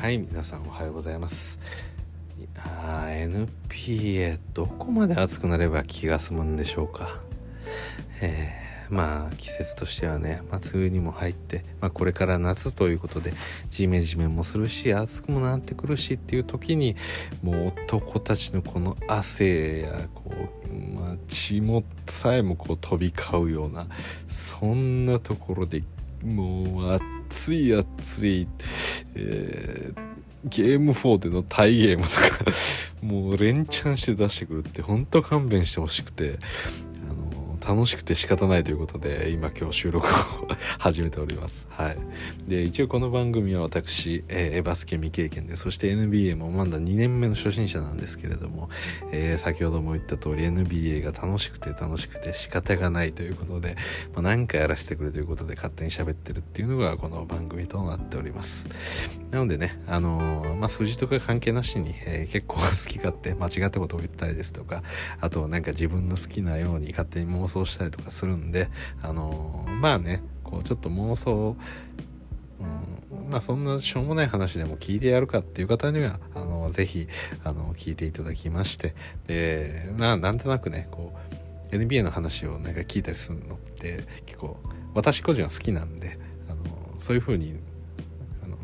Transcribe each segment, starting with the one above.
はい皆さんおはようございます。あ NPA どこまで暑くなれば気が済むんでしょうか。えー、まあ季節としてはね、まあ、梅雨にも入って、まあ、これから夏ということでジメジメもするし暑くもなってくるしっていう時にもう男たちのこの汗やこう、まあ、血もさえもこう飛び交うようなそんなところでもう暑い暑い、えー、ゲーム4でのタイゲームとかもう連チャンして出してくるってほんと勘弁してほしくて。楽しくて仕方ないということで今今日収録を始めております。はい。で一応この番組は私、えー、バスケ未経験でそして NBA もまだ2年目の初心者なんですけれども、えー、先ほども言った通り NBA が楽しくて楽しくて仕方がないということで、まあ、何かやらせてくれということで勝手に喋ってるっていうのがこの番組となっております。なのでねあのー、まあ数字とか関係なしに、えー、結構好き勝手間違ったことを言ったりですとかあとなんか自分の好きなように勝手に妄想想したりとかするんで、あのー、まあね、こうちょっと妄想、うん、まあそんなしょうもない話でも聞いてやるかっていう方には、あのー、ぜひ、あのー、聞いていただきまして、で、ななんとなくね、こう、NBA の話をなんか聞いたりするのって結構私個人は好きなんで、あのそういう風に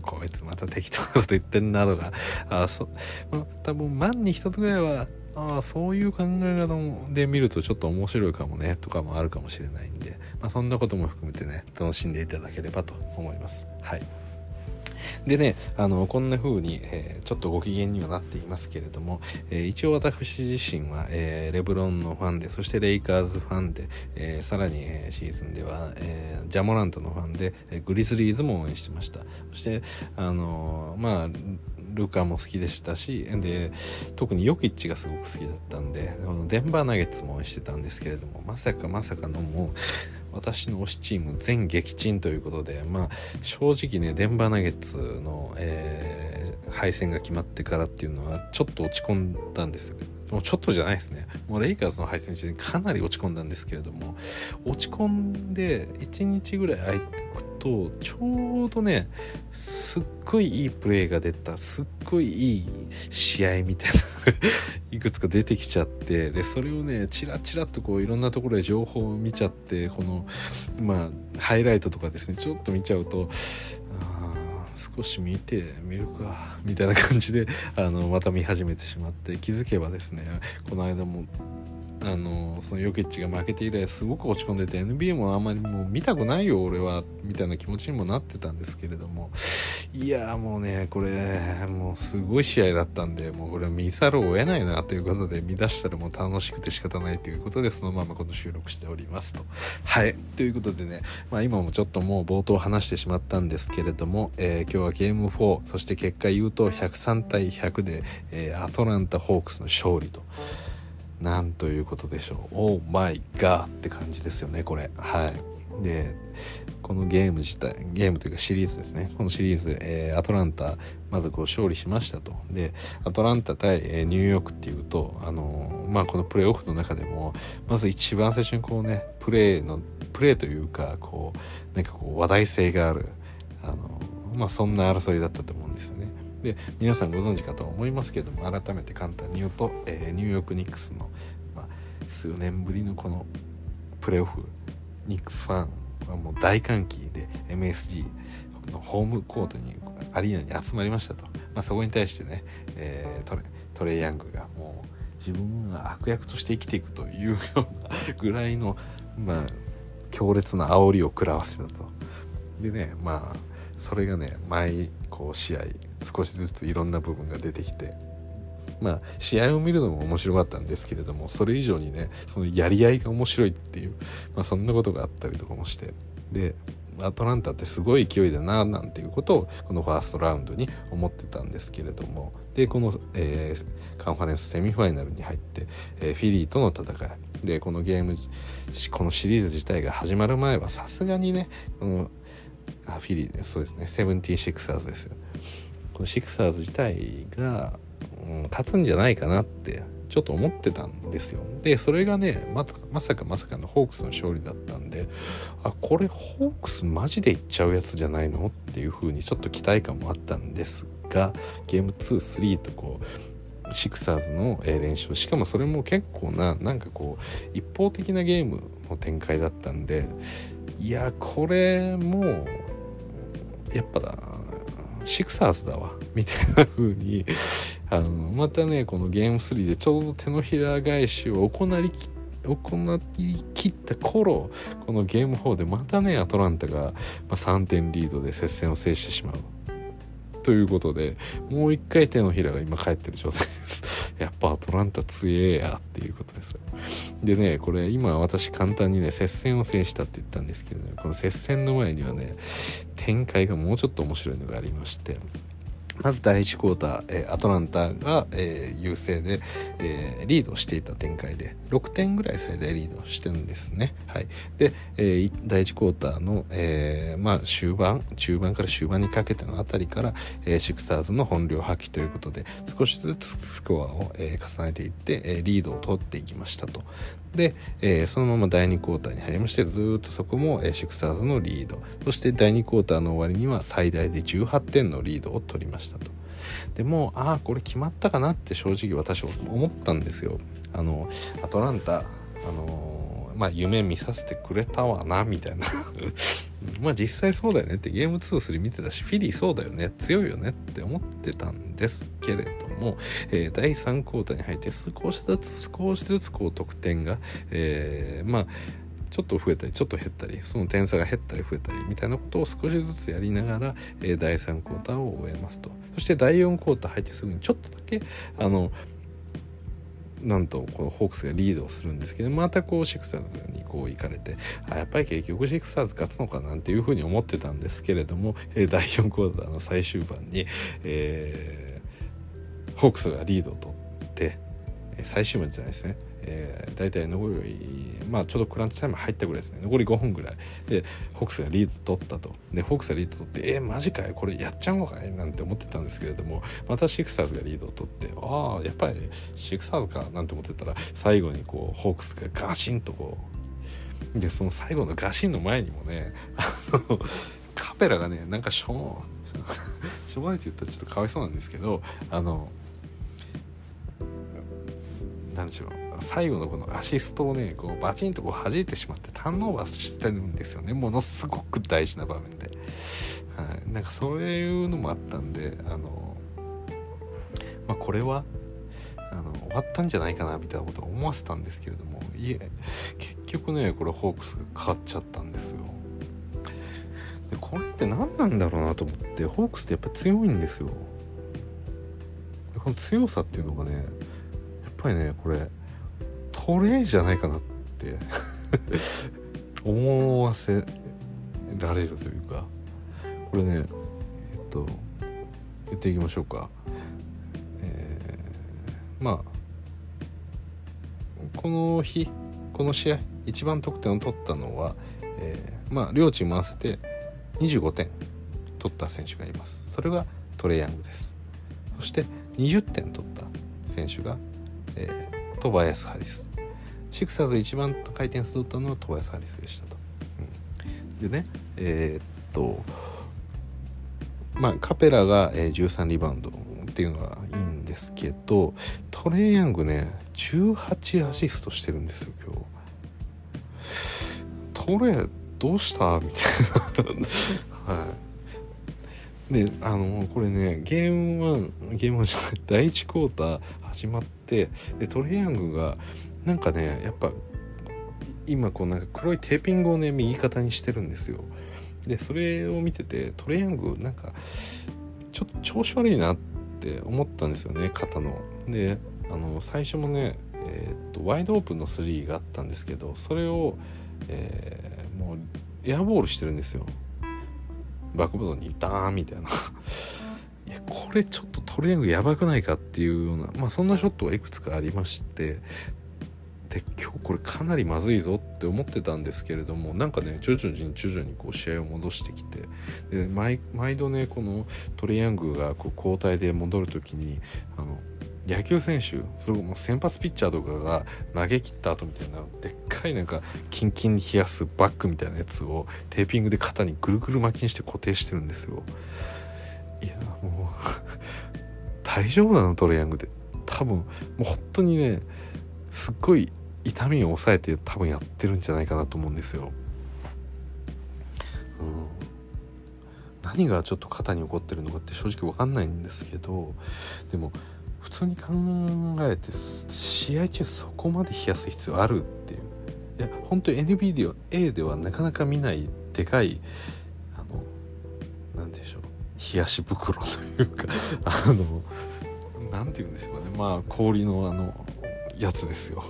こいつまた適当なこと言ってんなとか、あそ、まあ、多分万に一つぐらいはああそういう考え方で見るとちょっと面白いかもねとかもあるかもしれないんで、まあ、そんなことも含めてね楽しんでいただければと思います。はい。でねあのこんな風に、えー、ちょっとご機嫌にはなっていますけれども、えー、一応私自身は、えー、レブロンのファンでそしてレイカーズファンで、えさらに、えシーズンでは、えジャモラントのファンで、えグリズリーズも応援してました。そしてあのまあルカも好きでしたしで特にヨキッチがすごく好きだったんでデンバーナゲッツも応援してたんですけれどもまさかまさかのもう私の推しチーム全撃沈ということでまあ正直ねデンバーナゲッツの、えー、敗戦が決まってからっていうのはちょっと落ち込んだんですよ。もうちょっとじゃないですね。もうレイカーズの敗戦中にかなり落ち込んだんですけれども落ち込んで1日ぐらい空いてとちょうどねすっごいいいプレーが出たすっごいいい試合みたいな いくつか出てきちゃってでそれをねチラチラっとこういろんなところで情報を見ちゃってこのまあハイライトとかですねちょっと見ちゃうと少し見てみるかみたいな感じであのまた見始めてしまって気づけばですねこの間もあのそのヨケッチが負けて以来すごく落ち込んでて NBA もあんまりもう見たくないよ俺はみたいな気持ちにもなってたんですけれども。いやもうねこれもうすごい試合だったんでもうこれは見ざるを得ないなということで見出したらもう楽しくて仕方ないということでそのままこの収録しておりますと。はい。ということでね、まあ、今もちょっともう冒頭話してしまったんですけれども、えー、今日はゲーム4そして結果言うと103対100で、えー、アトランタ・ホークスの勝利と。なんということでしょう。オーマイガーって感じですよね、これ。はい。で、このゲーム自体、ゲームというかシリーズですね。このシリーズ、えー、アトランタ、まずこう勝利しましたと。で、アトランタ対、えー、ニューヨークっていうと、あのー、まあ、このプレーオフの中でも、まず一番最初にこうね、プレーの、プレーというか、こう、なんかこう話題性がある、あのまあ、そんな争いだったと思うんですよね。で皆さんご存知かと思いますけども改めて簡単に言うと、えー、ニューヨーク・ニックスの、まあ、数年ぶりのこのプレーオフニックスファンはもう大歓喜で MSG のホームコートにアリーナに集まりましたと、まあ、そこに対してね、えー、トレトレイ・ヤングがもう自分が悪役として生きていくというようなぐらいの、まあ、強烈な煽りを食らわせたと。でねまあそれがね毎こう試合少しずついろんな部分が出てきてまあ試合を見るのも面白かったんですけれどもそれ以上にねそのやり合いが面白いっていう、まあ、そんなことがあったりとかもしてでアトランタってすごい勢いだななんていうことをこのファーストラウンドに思ってたんですけれどもでこの、えー、カンファレンスセミファイナルに入って、えー、フィリーとの戦い。でこのゲームこのシリーズ自体が始まる前はさすがにねこのあフィリーそうですね。セブンティーシクサーズですよ。このシクサーズ自体が、うん、勝つんじゃないかなってちょっと思ってたんですよ。でそれがねままさかまさかのホークスの勝利だったんであこれホークスマジでいっちゃうやつじゃないのっていう風にちょっと期待感もあったんですがゲーム23とこうシクサーズの練習しかもそれも結構ななんかこう一方的なゲームの展開だったんでいやこれもうやっぱだシクサーズだわ。みたいな風にあのまたねこのゲーム3でちょうど手のひら返しを行い行い切った頃このゲーム4でまたねアトランタが、3点リードで接戦を制してしまう。ということでもう一回手のひらが今返ってる状態です。やっぱアトランタ強えやっていうことですでねこれ今私簡単にね接戦を制したって言ったんですけどねこの接戦の前にはね展開がもうちょっと面白いのがありましてまず第1クォーター、アトランタが、優勢で、リードしていた展開で6点ぐらい最大リードしてるんですね。はい、で、第1クォーターの、まあ、終盤中盤から終盤にかけてのあたりから、シクサーズの本領発揮ということで少しずつスコアを、重ねていって、リードを取っていきましたと。で、えー、そのまま第2クォーターに入りましてずっとそこも、えー、シクサーズのリード。そして第2クォーターの終わりには最大で18点のリードを取りましたと。でもああこれ決まったかなって正直私は思ったんですよ。あのアトランタあのまあ夢見させてくれたわなみたいな。まあ実際そうだよねってゲーム2-3見てたしフィリーそうだよね強いよねって思ってたんですけれども、えー、第3クォーターに入って少しずつ少しずつこう得点が、えー、まあちょっと増えたりちょっと減ったりその点差が減ったり増えたりみたいなことを少しずつやりながら、えー、第3クォーターを終えますと。そして第4クォーター入ってすぐにちょっとだけあのなんとこのホークスがリードをするんですけどまたこうシクサーズにこう行かれてあやっぱり結局シクサーズ勝つのかなんていうふうに思ってたんですけれども、え、第4クォーターの最終盤に、えー、ホークスがリードを取って最終盤じゃないですね。えー、大体残り、まあ、ちょうどクランチタイム入ったぐらいですね。残り5分ぐらい。でホークスがリード取ったと。でホークスがリード取ってえー、マジかよ。これやっちゃうのかい？なんて思ってたんですけれどもまたシクサーズがリードを取ってああやっぱりシクサーズか。なんて思ってたら最後にこうホークスがガシンとこうでその最後のガシンの前にもねあのカペラがねなんかしょう しょうがないって言ったらちょっとかわいそうなんですけどあの何でしょう。最後のこのアシストをねこうバチンとこう弾いてしまってターンオーバーしてるんですよね。ものすごく大事な場面で、はい、なんかそういうのもあったんであの、まあ、これはあの終わったんじゃないかなみたいなことを思わせたんですけれどもいえ結局ねこれホークスが勝っちゃったんですよ。でこれって何なんだろうなと思ってホークスってやっぱ強いんですよ。この強さっていうのがねやっぱりねこれトレーじゃないかなって。思わせられるというか。これねえっと言っていきましょうか、えー、まあこの日この試合一番得点を取ったのは、えー、まあ両チーム合わせて25点取った選手がいます。それがトレイヤングです。そして20点取った選手が、えー、トバヤス・ハリス。シクサーズ一番高い点数取ったのはトバヤス・ハリスでしたと。うん、でねえー、っとまあカペラが、えー、13リバウンドっていうのはいいんですけどトレイヤングね18アシストしてるんですよ今日。トレどうした？みたいな はい。であのこれねゲーム1ゲーム1じゃない第1クォーター始まってでトレイヤングがなんかねやっぱ今こうなんか黒いテーピングをね右肩にしてるんですよ。でそれを見ててトレヤングなんかちょっと調子悪いなって思ったんですよね肩の。であの最初もねえー、っとワイドオープンの3があったんですけどそれを、えー、もうエアボールしてるんですよ。バックボードにダーンみたいな。いやこれちょっとトレーニングやばくないかっていうようなまあそんなショットがいくつかありましてで今日これかなりまずいぞって思ってたんですけれどもなんかね徐々に徐々にこう試合を戻してきてで毎度ねこのトレヤングがこう交代で戻る時にあの野球選手それも先発ピッチャーとかが投げ切った後みたいなでっかいなんかキンキンに冷やすバッグみたいなやつをテーピングで肩にぐるぐる巻きにして固定してるんですよ。いやもう大丈夫なの？トレヤングで多分もう本当にねすっごい痛みを抑えて多分やってるんじゃないかなと思うんですよ。うん、何がちょっと肩に起こってるのかって正直分かんないんですけどでも普通に考えて試合中そこまで冷やす必要あるっていう。いや本当に NBA ではなかなか見ないでかいあの何でしょう。冷やし袋というか あの何て言うんですかね。まあ氷のあのやつですよ。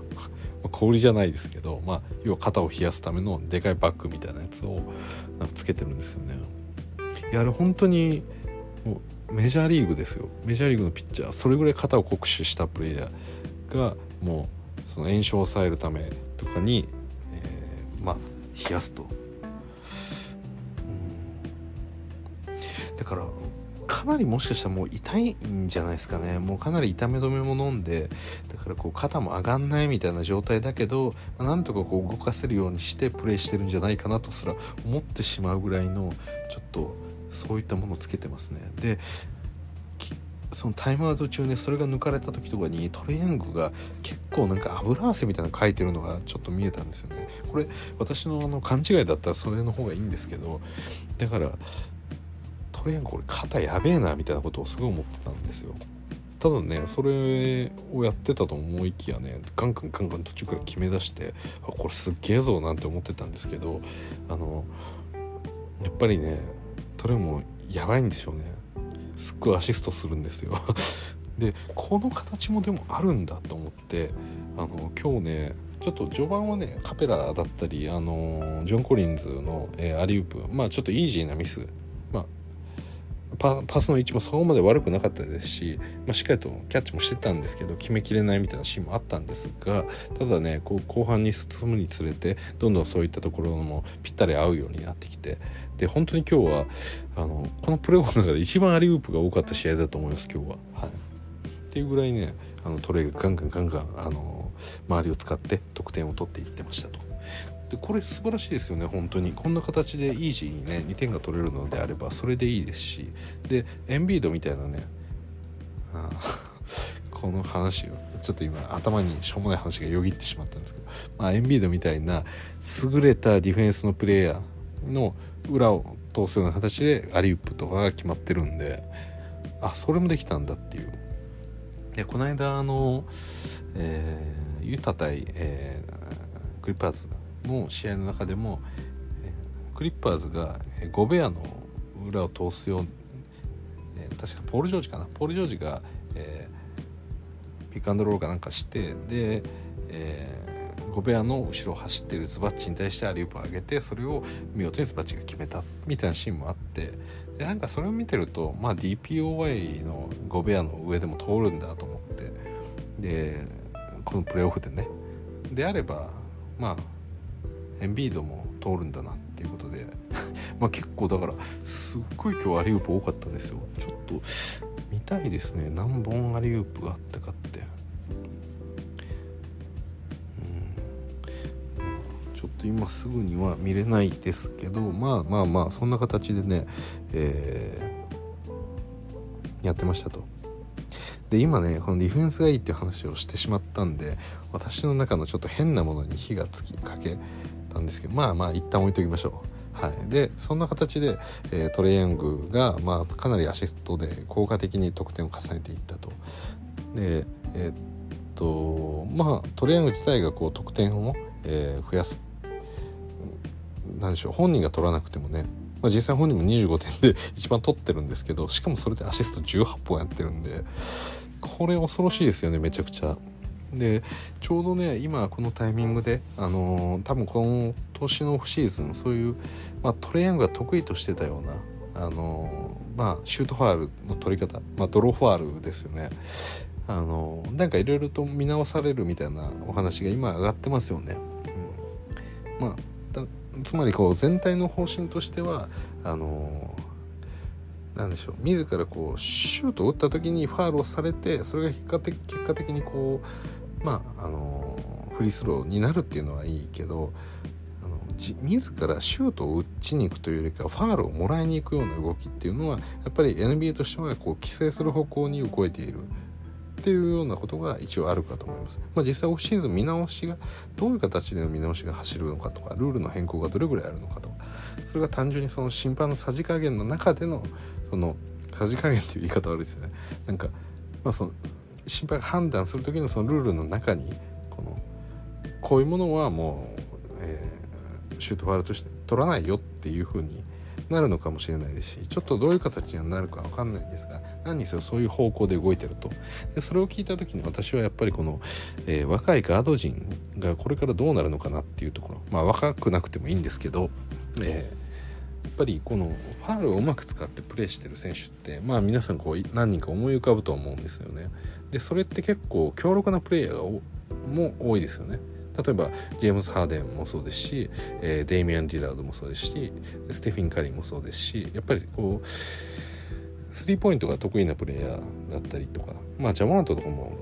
氷じゃないですけど、まあ、要は肩を冷やすためのでかいバッグみたいなやつをなんかつけてるんですよね。いやあれ本当にもうメジャーリーグですよメジャーリーグのピッチャーそれぐらい肩を酷使したプレイヤーがもうその炎症を抑えるためとかに、えー、まあ冷やすと。だからかなりもしかしたらもう痛いんじゃないですかね。もうかなり痛め止めも飲んでだからこう肩も上がんないみたいな状態だけど、まあ、なんとかこう動かせるようにしてプレイしてるんじゃないかなとすら思ってしまうぐらいのちょっとそういったものをつけてますね。でそのタイムアウト中ねそれが抜かれた時とかにトレイヤングが結構なんか油汗みたいなの書いてるのがちょっと見えたんですよね。これ私のあの勘違いだったらそれの方がいいんですけどだからトレイヤングこれ肩やべえなみたいなことをすごい思ってたんですよ。ただねそれをやってたと思いきやねガンガンガンガン途中から決め出してあこれすっげえぞなんて思ってたんですけどあのやっぱりねトレもやばいんでしょうね。すっごいアシストするんですよ。でこの形もでもあるんだと思ってあの今日ねちょっと序盤はねカペラだったりあのジョン・コリンズの、えー、アリウープまあちょっとイージーなミス。まあパスの位置もそこまで悪くなかったですし、まあ、しっかりとキャッチもしてたんですけど決めきれないみたいなシーンもあったんですがただねこう後半に進むにつれてどんどんそういったところもぴったり合うようになってきてで本当に今日はあのこのプレーオフの中で一番アリウープが多かった試合だと思います今日は。はい、っていうぐらいねあのトレーがガンガンガンガンあの周りを使って得点を取っていってましたと。でこれ素晴らしいですよね本当に。こんな形でイージーにね2点が取れるのであればそれでいいですし。でエンビードみたいなね。あ この話を。ちょっと今頭にしょうもない話がよぎってしまったんですけど、まあ、エンビードみたいな優れたディフェンスのプレイヤーの裏を通すような形でアリウップとかが決まってるんで。あそれもできたんだっていう。でこの間あの、えー、ユタ対、えー、クリッパーズの試合の中でも、クリッパーズがゴベアの裏を通すよう、え、確かポール・ジョージかな。ポール・ジョージが、えー、ピックアンドロールかなんかしてで、えー、ゴベアの後ろを走ってるズバッチに対してアリウープを上げてそれを見事にズバッチが決めた。みたいなシーンもあって。でなんかそれを見てると、まあ、DPOY のゴベアの上でも通るんだと思って。でこのプレーオフでね。であればまあエンビードも通るんだなっていうことで。まあ結構だからすっごい今日アリウープ多かったですよ。ちょっと見たいですね。何本アリウープがあったかって。うん。ちょっと今すぐには見れないですけどまあまあまあそんな形でね、えー、やってましたと。で今ねこのディフェンスがいいっていう話をしてしまったんで私の中のちょっと変なものに火がつきかけたんですけどまあまあ一旦置いときましょう。はい、でそんな形で、えー、トレイヤングが、まあ、かなりアシストで効果的に得点を重ねていったと。でえー、っとまあトレイヤング自体がこう得点を、えー、増やす何でしょう本人が取らなくてもね、まあ、実際本人も25点で 一番取ってるんですけどしかもそれでアシスト18本やってるんでこれ恐ろしいですよねめちゃくちゃ。でちょうどね今このタイミングで、あのー、多分この年のオフシーズンそういう、まあ、トレイヤングが得意としてたような、あのー、まあ、シュートファールの取り方、まあ、ドローファールですよね。あのー、なんかいろいろと見直されるみたいなお話が今上がってますよね。うん、まあつまりこう全体の方針としてはあのなんでしょう自らこうシュートを打った時にファールをされてそれが結果的結果的にこうまああのフリースローになるっていうのはいいけどあの自らシュートを打ちに行くというよりかファールをもらいに行くような動きっていうのはやっぱり NBA としてはこう規制する方向に動いているっていうようなことが一応あるかと思います。まあ、実際オフシーズン見直しがどういう形での見直しが走るのかとかルールの変更がどれぐらいあるのかとかそれが単純にその審判のさじ加減の中でのそのさじ加減っていう言い方悪いですね。なんかまあその審判が判断する時のそのルールの中にこのこういうものはもう、えー、シュートファールとして取らないよっていうふうになるのかもしれないです。しちょっとどういう形になるか分かんないんですが何にせよそういう方向で動いてると。でそれを聞いた時に私はやっぱりこの、えー、若いガード陣がこれからどうなるのかなっていうところ。まあ若くなくてもいいんですけど、えー、やっぱりこのファールをうまく使ってプレーしてる選手ってまあ皆さんこう何人か思い浮かぶと思うんですよね。でそれって結構強力なプレイヤーがも多いですよね。例えばジェームズ・ハーデンもそうですし、えー、デイミアン・ディラードもそうですしステフィン・カリーもそうですしやっぱりこうスリーポイントが得意なプレイヤーだったりとかまあジャモラントとかも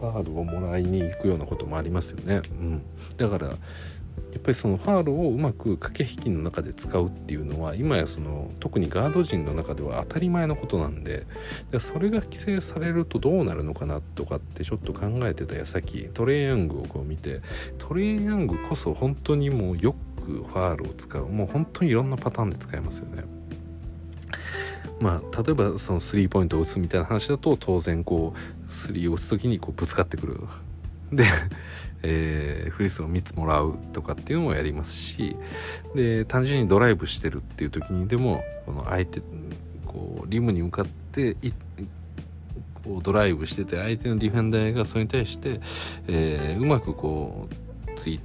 ファールをもらいに行くようなこともありますよね。うん、だからやっぱりそのファールをうまく駆け引きの中で使うっていうのは今やその特にガード陣の中では当たり前のことなんででそれが規制されるとどうなるのかなとかってちょっと考えてた矢先トレイヤングをこう見てトレイヤングこそ本当にもうよくファールを使うもう本当にいろんなパターンで使えますよね。まあ、例えばそのスリーポイントを打つみたいな話だと当然こうスリーを打つ時にこうぶつかってくるでえー、フリスを3つもらうとかっていうのもやりますしで単純にドライブしてるっていう時にでもこの相手こうリムに向かってこうドライブしてて相手のディフェンダーがそれに対して、えー、うまくこうつい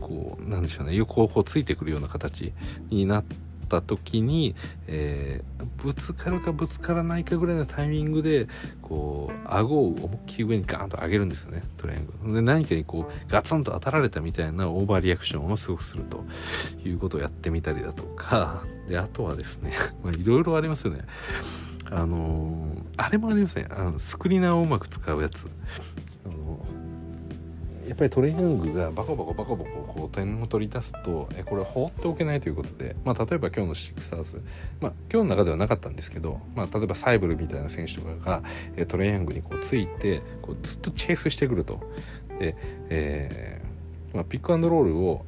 こうなんでしょうね横をついてくるような形になってった時に、えー、ぶつかるかぶつからないかぐらいのタイミングでこう顎を思いっきり上にガーンと上げるんですよねトライアングル。で何かにこうガツンと当たられたみたいなオーバーリアクションをすごくするということをやってみたりだとか。であとはですね いろいろありますよね。あのー、あれもありますね。あのスクリーナーをうまく使うやつ。あのやっぱりトレーニングがバコバコバコバコこう点を取り出すとえこれ放っておけないということで、まあ、例えば今日のシックサーズ、まあ、今日の中ではなかったんですけど、まあ、例えばサイブルみたいな選手とかが、えトレーニングにこうついてこうずっとチェイスしてくると。で、えーまあ、ピックアンドロールを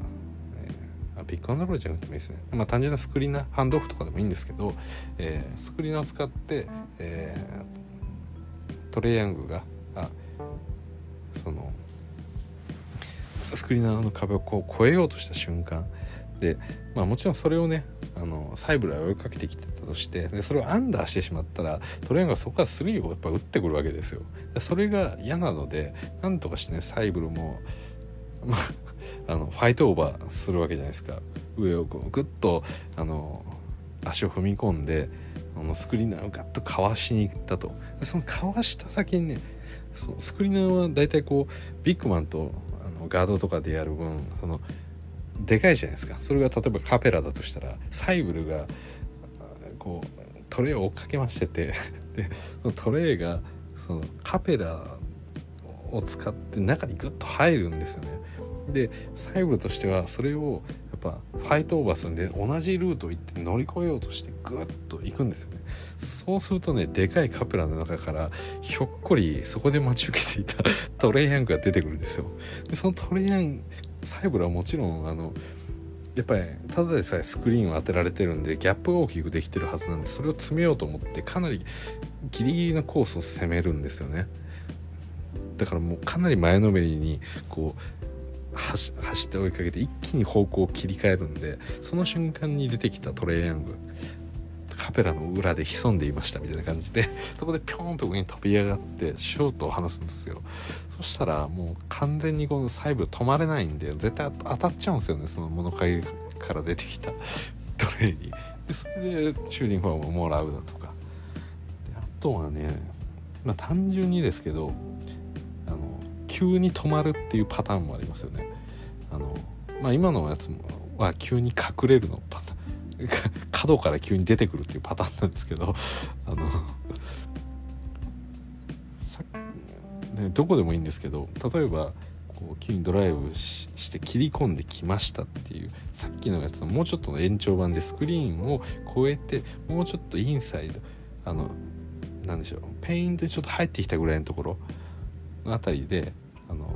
ピックアンドロールじゃなくてもいいですね、まあ、単純なスクリーナーハンドオフとかでもいいんですけど、えー、スクリーナーを使って、えー、トレイヤングがあそのスクリーナーの壁をこう越えようとした瞬間で、まあ、もちろんそれをねあのサイブラー追いかけてきてたとしてでそれをアンダーしてしまったらトレーンがそこから3をやっぱ打ってくるわけですよ。それが嫌なのでなんとかしてねサイブルも、まあ、あのファイトオーバーするわけじゃないですか。上をこうグッとあの足を踏み込んであのスクリーナーをガッとかわしに行ったと。でそのかわした先にねそのスクリーナーは大体こうビッグマンとガードとかでやる分そのでかいじゃないですか。それが例えばカペラだとしたらサイブルがこうトレイを追っかけましてて でそのトレイがそのカペラを使って中にグッと入るんですよね。でサイブルとしてはそれをぱファイトオーバーするんで同じルート行って乗り越えようとしてグッと行くんですよね。そうするとねでかいカペラの中からひょっこりそこで待ち受けていた トレイヤングが出てくるんですよ。でそのトレイヤングサイブルはもちろんあのやっぱりただでさえスクリーンを当てられてるんでギャップが大きくできてるはずなんでそれを詰めようと思ってかなりギリギリのコースを攻めるんですよね。だからもうかなり前のめりにこう走って追いかけて一気に方向を切り替えるんでその瞬間に出てきたトレイヤングカペラの裏で潜んでいましたみたいな感じで そこでピョーンと上に飛び上がってショートを離すんですよ。そしたらもう完全にこの細部止まれないんで絶対当たっちゃうんですよねその物陰から出てきた トレイに。でそれでシューティングフォームをもらうだとか。あとはねまあ単純にですけど急に止まるっていうパターンもありますよね。あのまあ、今のやつもは急に隠れるのパターン 角から急に出てくるっていうパターンなんですけど あのさ、ね、どこでもいいんですけど例えばこう急にドライブして切り込んできましたっていうさっきのやつのもうちょっとの延長版でスクリーンを超えてもうちょっとインサイドあのなんでしょうペイントにちょっと入ってきたぐらいのところの辺りであの、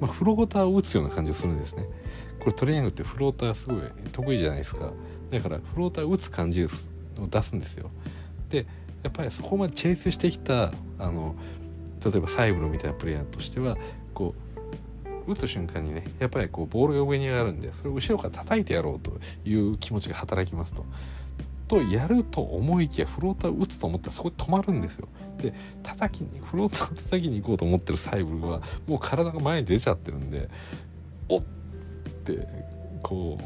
まあ、フローターを打つような感じがするんですね。これトレーニングってフローターすごい得意じゃないですか。だからフローターを打つ感じを出すんですよ。でやっぱりそこまでチェイスしてきたあの例えばサイブルみたいなプレイヤーとしてはこう打つ瞬間にねやっぱりこうボールが上に上がるんでそれを後ろから叩いてやろうという気持ちが働きますと。とやると思いきやフローター打つと思ったらそこで止まるんですよ。で叩きにフローターを叩きに行こうと思ってるサイブルはもう体が前に出ちゃってるんでおってこ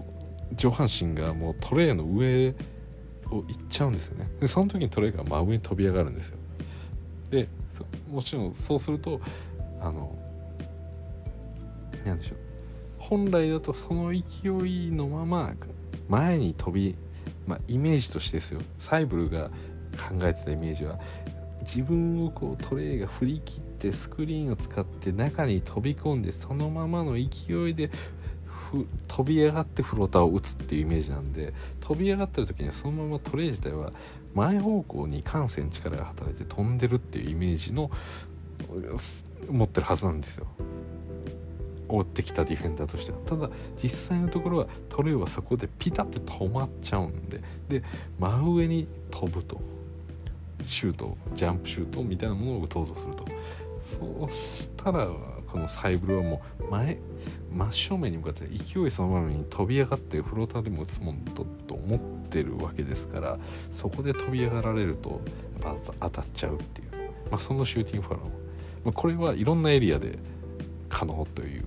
う上半身がもうトレーの上を行っちゃうんですよね。でその時にトレーが真上に飛び上がるんですよ。でもちろんそうするとあの何でしょう本来だとその勢いのまま前に飛び、まあ、イメージとしてですよ。サイブルが考えてたイメージは自分をこうトレイが振り切ってスクリーンを使って中に飛び込んでそのままの勢いで飛び上がってフローターを打つっていうイメージなんで飛び上がってる時にはそのままトレイ自体は前方向に感性力が働いて飛んでるっていうイメージの持ってるはずなんですよ。追ってきたディフェンダーとしては。ただ実際のところはトレイはそこでピタッて止まっちゃうんで。で真上に飛ぶと。シュートジャンプシュートみたいなものを打とうとすると。そうしたらこのサイブルはもう前真正面に向かって勢いそのままに飛び上がってフローターでも打つもんとと思ってるわけですからそこで飛び上がられるとやっぱ当たっちゃうっていう、まあ、そのシューティングファウルも、まあ、これはいろんなエリアで可能という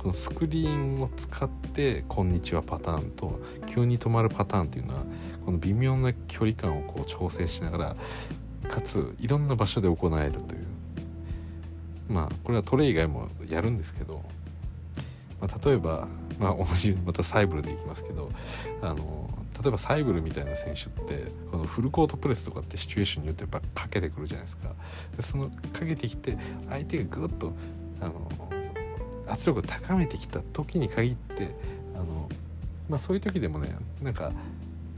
このスクリーンを使って「こんにちは」パターンと急に止まるパターンっていうのはこの微妙な距離感をこう調整しながらかついろんな場所で行えるという。まあこれはトレイ以外もやるんですけど、まあ、例えば、まあ、同じまたサイブルでいきますけどあの例えばサイブルみたいな選手ってこのフルコートプレスとかってシチュエーションによってやっぱかけてくるじゃないですか。でそのかけてきて相手がぐっとあの圧力を高めてきた時に限ってあの、まあ、そういう時でもねなんか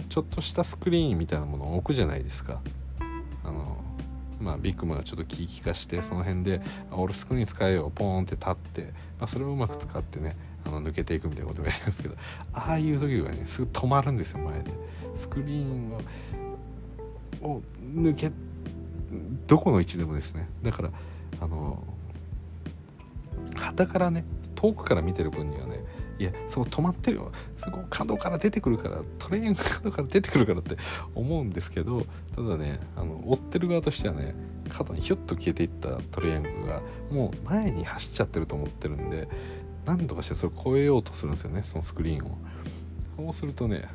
ちょっとしたスクリーンみたいなものを置くじゃないですか。あのまあ、ビッグマがちょっと気利かしてその辺で「俺スクリーン使えよ」ポーンって立って、まあ、それをうまく使ってねあの抜けていくみたいなことをやりますけどああいう時はねすぐ止まるんですよ前で。スクリーンをを抜けどこの位置でもですね。だからあの旗からね遠くから見てる分にはねいやそう止まってるよ。すごい角から出てくるからトレイン角から出てくるからって思うんですけどただねあの追ってる側としてはね角にヒュッと消えていったトレイングがもう前に走っちゃってると思ってるんで何とかしてそれを超えようとするんですよねそのスクリーンを。そうするとね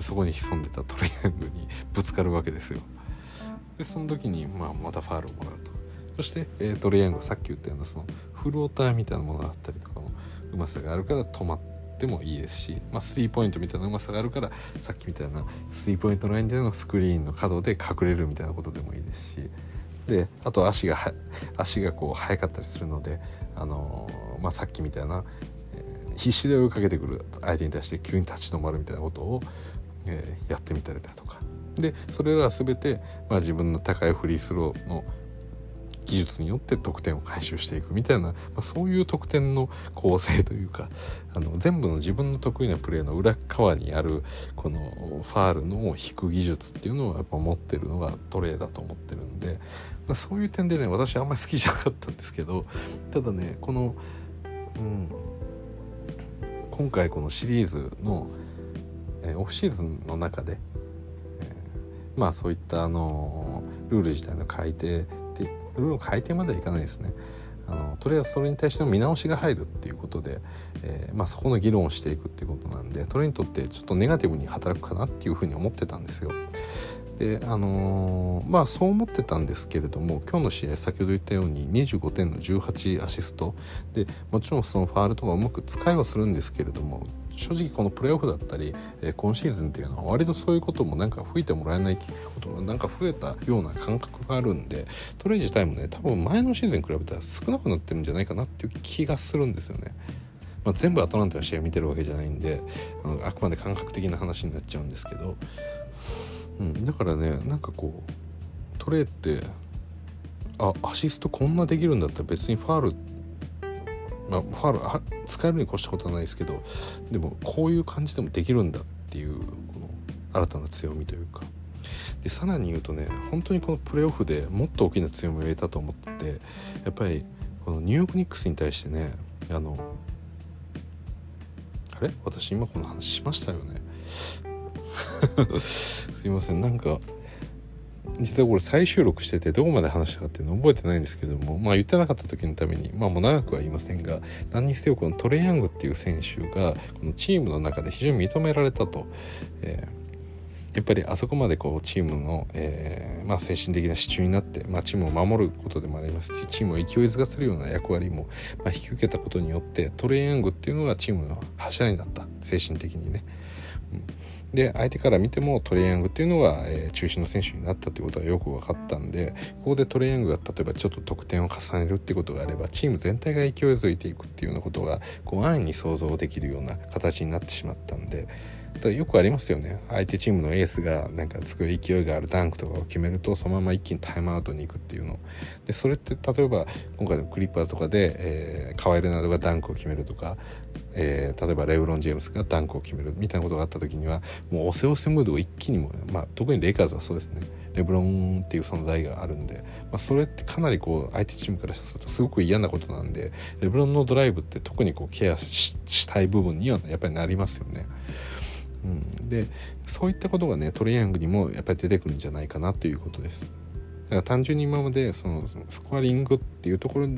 そこに潜んでたトレイングにぶつかるわけですよ。でその時に、まあ、またファールをもらうそして、えー、トレイヤングさっき言ったようなそのフローターみたいなものがあったりとかのうまさがあるから止まってもいいですし、まあ、スリーポイントみたいなうまさがあるからさっきみたいなスリーポイントラインでのスクリーンの角で隠れるみたいなことでもいいですしであと足が足がこう速かったりするので、あのー、まあ、さっきみたいな、えー、必死で追いかけてくる相手に対して急に立ち止まるみたいなことを、えー、やってみたりだとか。でそれらは全て、まあ、自分の高いフリースローの技術によって得点を回収していくみたいな、まあ、そういう得点の構成というかあの全部の自分の得意なプレーの裏側にあるこのファールの引く技術っていうのをやっぱ持ってるのがトレーだと思ってるんで、まあ、そういう点でね私あんまり好きじゃなかったんですけど ただねこの、うん、今回このシリーズの、え、オフシーズンの中で、え、まあそういったあのルール自体の改定ルールを変えてまではいかないですね。あのとりあえずそれに対しての見直しが入るっていうことで、えー、まあ、そこの議論をしていくっていうことなんでそれにとってちょっとネガティブに働くかなっていうふうに思ってたんですよ。であのー、まあそう思ってたんですけれども今日の試合先ほど言ったように25点の18アシストでもちろんそのファールとかうまく使いはするんですけれども正直このプレーオフだったり、えー、今シーズンっていうのは割とそういうこともなんか吹いてもらえないこともなんか増えたような感覚があるんでトレー自体もね多分前のシーズンに比べたら少なくなってるんじゃないかなっていう気がするんですよね。まあ、全部アトランタの試合見てるわけじゃないんであのあくまで感覚的な話になっちゃうんですけど、うん、だからねなんかこうトレーってあアシストこんなできるんだったら別にファールまあ、ファール使えるに越したことはないですけどでもこういう感じでもできるんだっていうこの新たな強みというか。でさらに言うとね本当にこのプレーオフでもっと大きな強みを得たと思っててやっぱりこのニューヨーク・ニックスに対してねあのあれ？私今この話しましたよね？すいません。なんか実はこれ再収録しててどこまで話したかっていうの覚えてないんですけどもまあ言ってなかった時のためにまあもう長くは言いませんが何にせよこのトレイヤングっていう選手がこのチームの中で非常に認められたと、えー、やっぱりあそこまでこうチームの、えーまあ、精神的な支柱になって、まあ、チームを守ることでもありますしチームを勢いづかせるような役割も、ま、引き受けたことによってトレイヤングっていうのがチームの柱になった。精神的にね。うん。で相手から見てもトレイヤングっていうのは、えー、中心の選手になったということがよく分かったんでここでトレイヤングが例えばちょっと得点を重ねるっていうことがあればチーム全体が勢いづいていくっていうようなことがこう安易に想像できるような形になってしまったんでだよくありますよね。相手チームのエースがなんかすごい勢いがあるダンクとかを決めるとそのまま一気にタイムアウトに行くっていうの。でそれって例えば今回のクリッパーズとかで、えー、カワイレナードがダンクを決めるとかえー、例えばレブロン・ジェームスがダンクを決めるみたいなことがあった時にはもう押せ押せムードを一気にも、まあ、特にレイカーズはそうですね。レブロンっていう存在があるんで、まあ、それってかなりこう相手チームからするとすごく嫌なことなんでレブロンのドライブって特にこうケアしたい部分にはやっぱりなりますよね。うん、でそういったことがねトレイヤングにもやっぱり出てくるんじゃないかなということです。だから単純に今までそのスコアリングっていうところ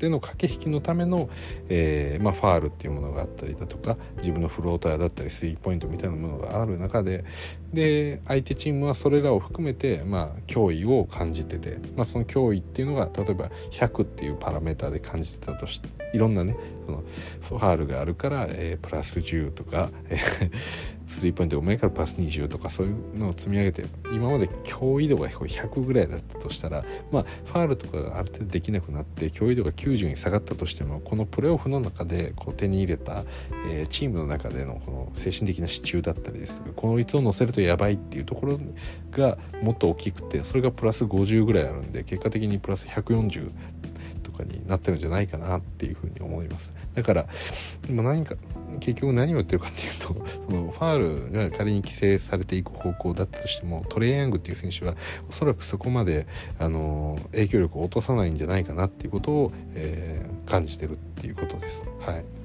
での駆け引きのための、えーまあ、ファールっていうものがあったりだとか自分のフローターだったりスリーポイントみたいなものがある中でで相手チームはそれらを含めて、まあ、脅威を感じてて、まあ、その脅威っていうのが例えば100っていうパラメーターで感じてたとしていろんなねそのファールがあるから、えー、プラス10とか、えー、スリーポイント5枚からプラス20とかそういうのを積み上げて今まで驚異度が100ぐらいだったとしたらまあファールとかがある程度できなくなって驚異度が90に下がったとしてもこのプレーオフの中でこう手に入れた、えー、チームの中でのこの精神的な支柱だったりですとかこの率を乗せるとやばいっていうところがもっと大きくてそれがプラス50ぐらいあるんで結果的にプラス140かになってるんじゃないかなっていうふに思いますだから今何か結局何を言ってるかっていうと そのファールが仮に規制されていく方向だったとしてもトレイヤングっていう選手はおそらくそこまであの影響力を落とさないんじゃないかなっていうことを、えー、感じてるっていうことですはい。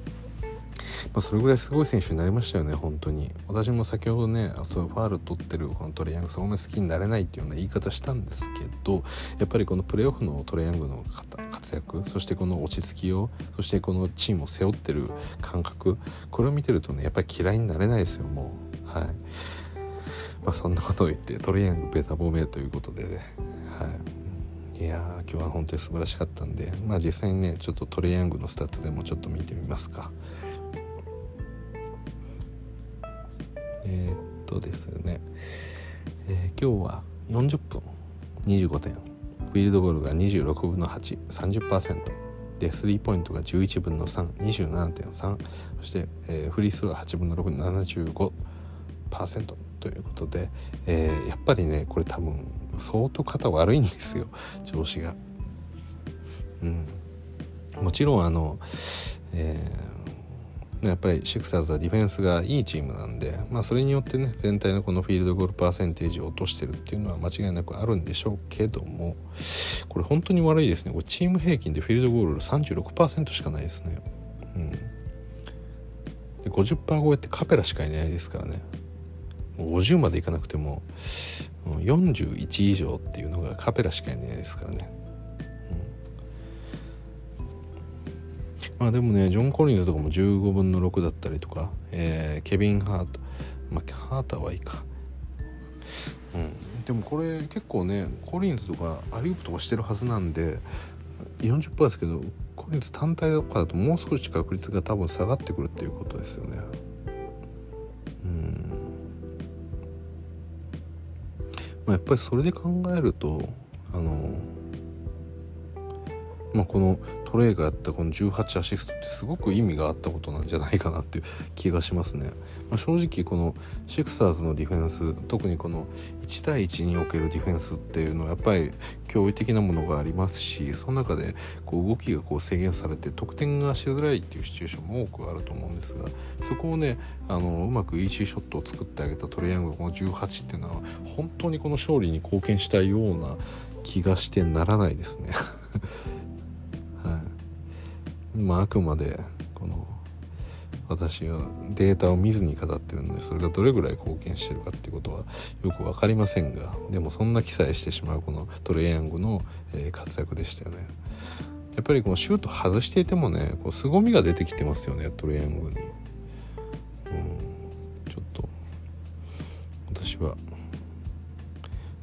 まあ、それぐらいすごい選手になりましたよね本当に。私も先ほどねあとファール取ってるこのトレヤングそんな好きになれないっていうような言い方したんですけどやっぱりこのプレーオフのトレヤングの活躍そしてこの落ち着きをそしてこのチームを背負ってる感覚これを見てるとねやっぱり嫌いになれないですよもう。はい。まあそんなことを言ってトレヤングベタ褒めということでね。はい。いや今日は本当に素晴らしかったんでまあ実際にねちょっとトレイヤングのスタッツでもちょっと見てみますか。えー、っとですね、えー、今日は40分25点。フィールドゴールが26分の830%でスリーポイントが11分の327.3そして、えー、フリースロー8分の675%ということで、えー、やっぱりねこれ多分相当肩悪いんですよ。調子が。うん、もちろんあの、えやっぱりシクサーズはディフェンスがいいチームなんで、まあ、それによってね全体のこのフィールドゴールパーセンテージを落としてるっていうのは間違いなくあるんでしょうけどもこれ本当に悪いですねこれチーム平均でフィールドゴール36%しかないですね。うん、で50%超えってカペラしかいないですからね50までいかなくても41以上っていうのがカペラしかいないですからね。まあでもねジョン・コリンズとかも15分の6だったりとか、えー、ケビン・ハートまあハーターはいいか。うん、でもこれ結構ねコリンズとかアリウープとかしてるはずなんで40%ですけどコリンズ単体とかだともう少し確率が多分下がってくるっていうことですよね。うん。まあ、やっぱりそれで考えるとあの、まあ、このトレイがやったこの18アシストってすごく意味があったことなんじゃないかなっていう気がしますね、まあ、正直このシクサーズのディフェンス特にこの1対1におけるディフェンスっていうのはやっぱり驚異的なものがありますしその中でこう動きがこう制限されて得点がしづらいっていうシチュエーションも多くあると思うんですがそこをねあのうまくイージーショットを作ってあげたトレイヤングこの18っていうのは本当にこの勝利に貢献したような気がしてならないですね。まああくまでこの私はデータを見ずに語ってるのでそれがどれぐらい貢献してるかっていうことはよく分かりませんがでもそんな記載してしまうこのトレイヤングの、え活躍でしたよね。やっぱりこのシュート外していてもねこう凄みが出てきてますよねトレイヤングに、うん、ちょっと私は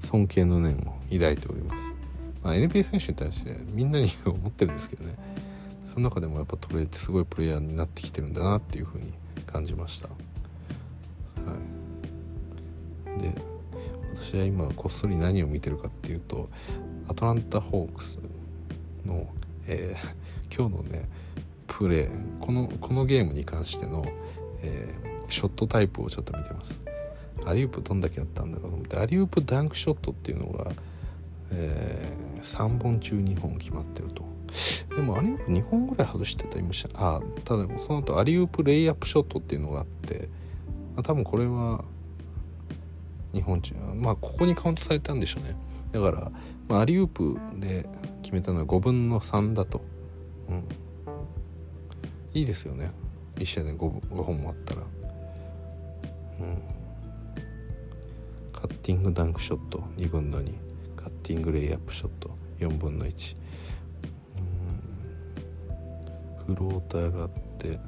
尊敬の念を抱いております、まあ、NBA 選手に対してみんなに思ってるんですけどね。その中でもやっぱトレイってすごいプレイヤーになってきてるんだなっていうふうに感じました、はい、で私は今こっそり何を見てるかっていうとアトランタ・ホークスの、えー、今日のねプレーこのこのゲームに関しての、えー、ショットタイプをちょっと見てます。アリウープどんだけやったんだろうと思ってアリウープダンクショットっていうのが、えー、3本中2本決まってると。でもアリウープ2本ぐらい外してたりもした。あただその後アリウープレイアップショットっていうのがあって。あ多分これは日本中まあここにカウントされたんでしょうね。だから、まあ、アリウープで決めたのは5分の3だと。うん。いいですよね。1試合で 5, 5本もあったら。うん。カッティングダンクショット2分の2ティングレイアップショット4分の1フローターがあってやっ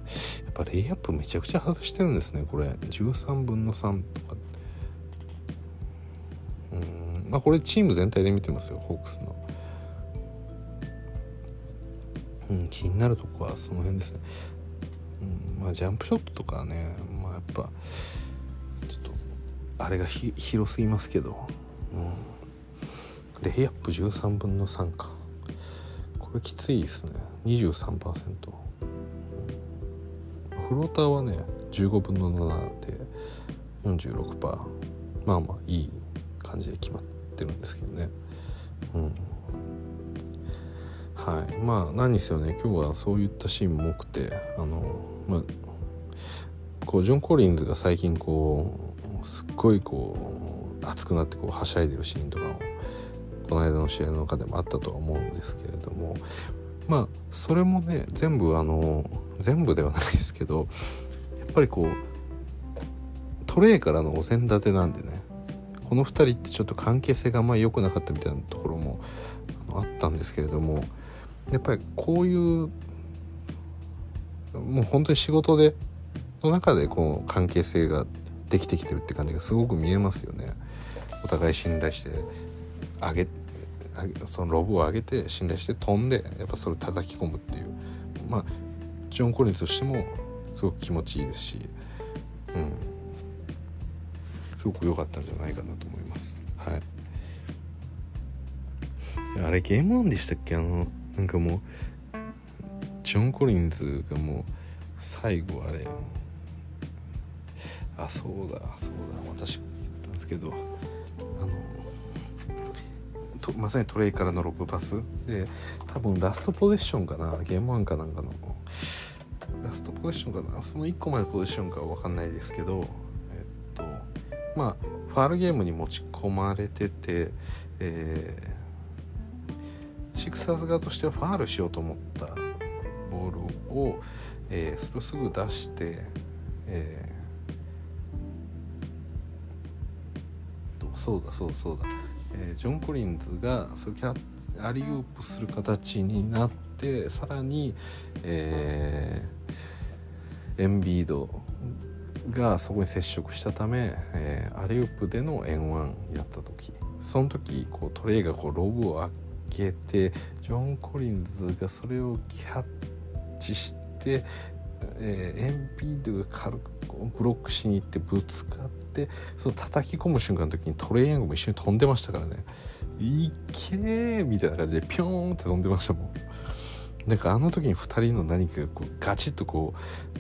ぱレイアップめちゃくちゃ外してるんですねこれ。13分の3とか。うん。まあこれチーム全体で見てますよホークスの。うん気になるとこはその辺ですね。うんまあジャンプショットとかねまあやっぱちょっとあれが広すぎますけど。うん。レイアップ13分の3か。これきついですね。23%フローターはね15分の7で46%まあまあいい感じで決まってるんですけどね。うん。はい。まあ何にせよね。今日はそういったシーンも多くてあのまあこうジョン・コリンズが最近こうすっごいこう熱くなってこうはしゃいでるシーンとかをこの間の試合の中でもあったとは思うんですけれどもまあそれもね全部あの全部ではないですけどやっぱりこうトレイからのお膳立てなんでねこの2人ってちょっと関係性があんまり良くなかったみたいなところもあのあったんですけれどもやっぱりこういうもう本当に仕事での中でこう関係性ができてきてるって感じがすごく見えますよね。お互い信頼してあげそのロブを上げて信頼して飛んでやっぱそれを叩き込むっていう。まあジョン・コリンズとしてもすごく気持ちいいですしうん。すごく良かったんじゃないかなと思います。はい。あれゲームオンでしたっけ？あのなんかもうジョン・コリンズがもう最後あれ。あそうだそうだ。私言ったんですけどあのとまさにトレイからのロブパス？で多分ラストポゼッションかな？ゲームワンかなんかの。ラストポゼッションかな？その1個前のポゼッションかは分かんないですけどえっとまあファールゲームに持ち込まれてて、えー、シクサーズ側としてはファールしようと思ったボールを、えー、それをすぐ出して、えー、そうだそうだそうだ。ー、ジョン・コリンズがそれアリウープする形になってさらに、えー、エンビードがそこに接触したため、えー、アリウープでの円1やった時。その時こうトレイがこうロブを開けてジョン・コリンズがそれをキャッチして、えー、エンピードが軽くブロックしに行ってぶつかってその叩き込む瞬間の時にトレイヤングも一緒に飛んでましたからね。いけーみたいな感じでピョーンって飛んでましたもん。なんかあの時に2人の何かがこうガチッとこ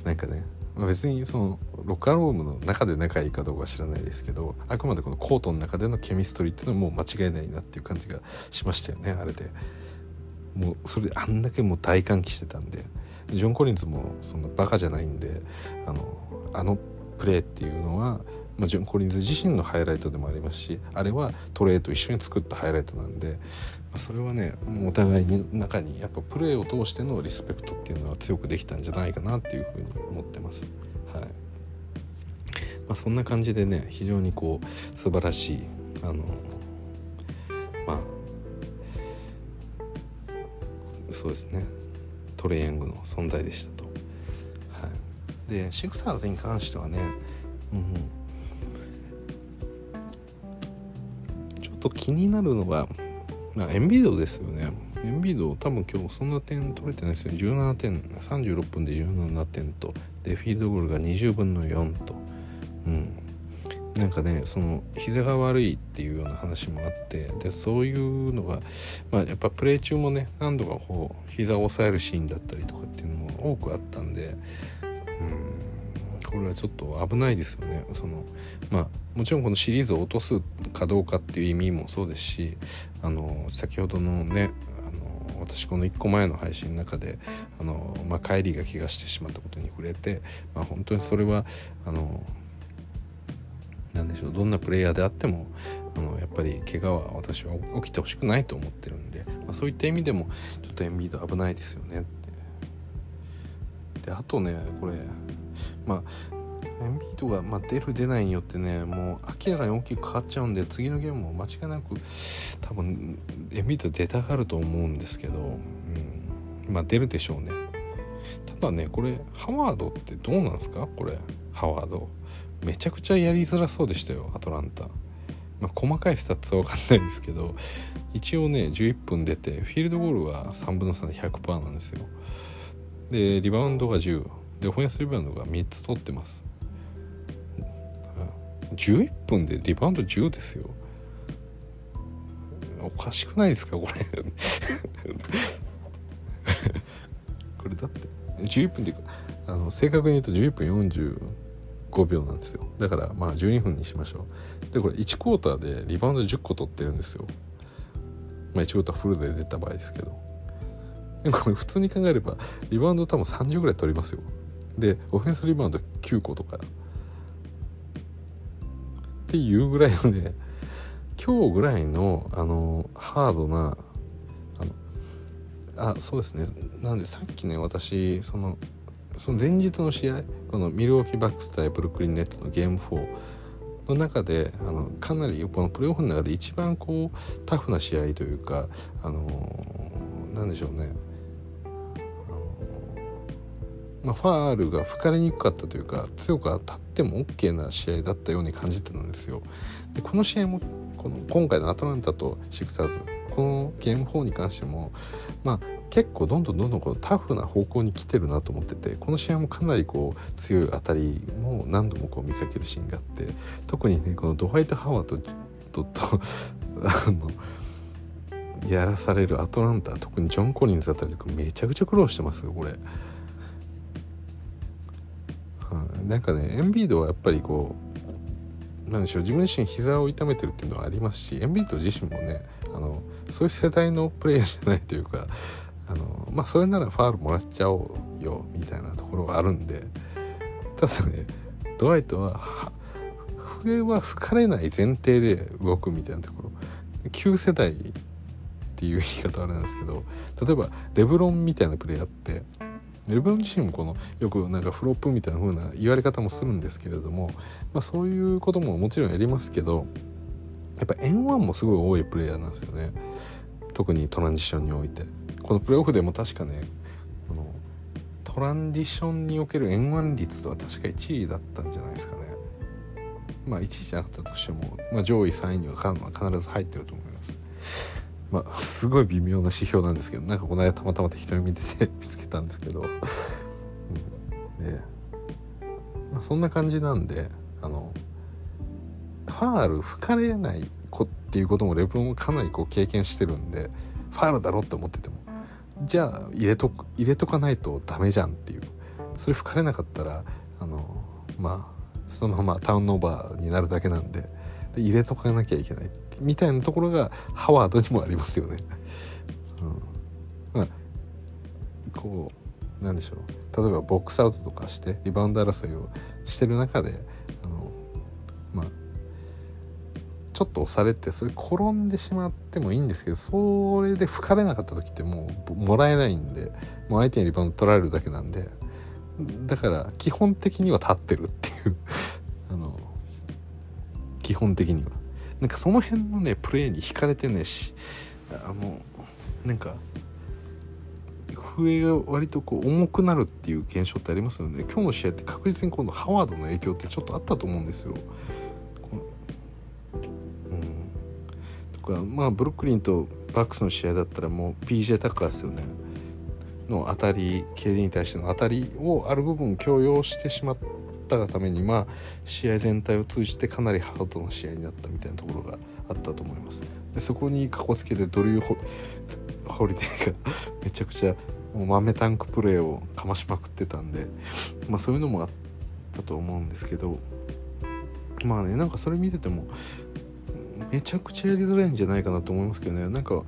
うなんかね別にそのロッカールームの中で仲いいかどうかは知らないですけどあくまでこのコートの中でのケミストリーっていうのはもう間違いないなっていう感じがしましたよねあれで。もうそれであんだけもう大歓喜してたんで。ジョン・コリンズもそんなバカじゃないんであのあのプレーっていうのは、まあ、ジョン・コリンズ自身のハイライトでもありますしあれはトレーと一緒に作ったハイライトなんで、まあそれはねお互いに中にやっぱプレーを通してのリスペクトっていうのは強くできたんじゃないかなっていうふうに思ってます。はいまあ、そんな感じでね非常にこう素晴らしいあのまあそうですねトレイヤングの存在でしたと。はい、でシクサーズに関してはね、うん、ちょっと気になるのがまあ、エンビードですよね。エンビード多分今日そんな点取れてないですよ。17点、36分で17点と、で、フィールドゴールが20分の4と。うん。なんかね、その膝が悪いっていうような話もあってでそういうのが、まあ、やっぱプレー中もね何度かこう膝を押さえるシーンだったりとかっていうのも多くあったんでうんこれはちょっと危ないですよね。そのまあもちろんこのシリーズを落とすかどうかっていう意味もそうですしあの先ほどのねあの私この1個前の配信の中であの、まあ、帰りが怪我してしまったことに触れて、まあ、本当にそれはあのなんでしょうどんなプレイヤーであってもあのやっぱり怪我は私は起きてほしくないと思ってるんで、まあ、そういった意味でもちょっとエンビード危ないですよねって。であとねこれまあエンビードが、まあ、出る出ないによってねもう明らかに大きく変わっちゃうんで次のゲームも間違いなく多分エンビード出たがると思うんですけど、うん、まあ出るでしょうね。ただねこれハワードってどうなんですか？これハワード。めちゃくちゃやりづらそうでしたよアトランタ、まあ、細かいスタッツは分かんないんですけど一応ね11分出てフィールドゴールは3分の3で100%なんですよ。でリバウンドが10でオフェンスリバウンドが3つ取ってます。11分でリバウンド10ですよ。おかしくないですかこれ。これだって。11分であの正確に言うと11分5秒なんですよ。だからまあ12分にしましょう。でこれ1クォーターでリバウンド10個取ってるんですよ。まあ1クォーターフルで出た場合ですけど。でこれ普通に考えればリバウンド多分30ぐらい取りますよ。でオフェンスリバウンド9個とか。っていうぐらいのね今日ぐらいのあのハードなあのあそうですね。なんでさっきね私そのその前日の試合このミルウォーキーバックス対ブルックリンネッツのゲーム4の中であのかなりこのプレーオフの中で一番こうタフな試合というかあのなんでしょうねまあ、ファールが吹かれにくかったというか強く当たっても OK な試合だったように感じてたんですよ。でこの試合もこの今回のアトランタとシクサーズこのゲーム4に関しても、まあ、結構どんどんどんどんこタフな方向に来てるなと思っててこの試合もかなりこう強い当たりも何度もこう見かけるシーンがあって特にねこのドワイト・ハワードとと あのやらされるアトランタ特にジョン・コリンズだったりめちゃくちゃ苦労してますよこれ。なんかねエンビードはやっぱりこうなんでしょう自分自身膝を痛めてるっていうのはありますしエンビード自身もねあのそういう世代のプレイヤーじゃないというかあのまあそれならファールもらっちゃおうよみたいなところがあるんでただねドワイトは笛は吹かれない前提で動くみたいなところ。旧世代っていう言い方あれなんですけど例えばレブロンみたいなプレイヤーってレブロン自身もこのよくなんかフロップみたいな風な言われ方もするんですけれども、まあ、そういうことももちろんやりますけどやっぱ N1 もすごい多いプレイヤーなんですよね。特にトランジションにおいて。このプレーオフでも確かねこのトランディションにおける円腕率とは確か1位だったんじゃないですかね。まあ1位じゃなかったとしても、まあ、上位3位には必ず入ってると思います。まあすごい微妙な指標なんですけどなんかこの間たまたま適当に見てて 見つけたんですけど、うん、で、まあ、そんな感じなんであのファール吹かれない子っていうこともレブロンもかなりこう経験してるんでファールだろって思っててもじゃあ入れと入れとかないとダメじゃんっていう。それ吹かれなかったらあのまあそのままターンオーバーになるだけなんでで入れとかなきゃいけない。みたいなところがハワードにもありますよね。うん、まあこうなんでしょう。例えばボックスアウトとかしてリバウンド争いをしてる中であのまあちょっと押されてそれ転んでしまってもいいんですけどそれで吹かれなかった時ってもうもらえないんでもう相手にリバウンド取られるだけなんで。だから基本的には立ってるっていう。あの基本的には。なんかその辺のねプレーに惹かれてねしあのなんか笛が割とこう重くなるっていう現象ってありますよね。今日の試合って確実に今度ハワードの影響ってちょっとあったと思うんですよ。かまあブルックリンとバックスの試合だったらもう PJ タッカーですよね。の当たり KD に対しての当たりをある部分強要してしまったがためにまあ試合全体を通じてかなりハードな試合になったみたいなところがあったと思います。でそこにかこつけてドリューホリデーが めちゃくちゃもう豆タンクプレーをかましまくってたんでまあそういうのもあったと思うんですけどまあねなんかそれ見ててもめちゃくちゃやりづらいんじゃないかなと思いますけどね。なんか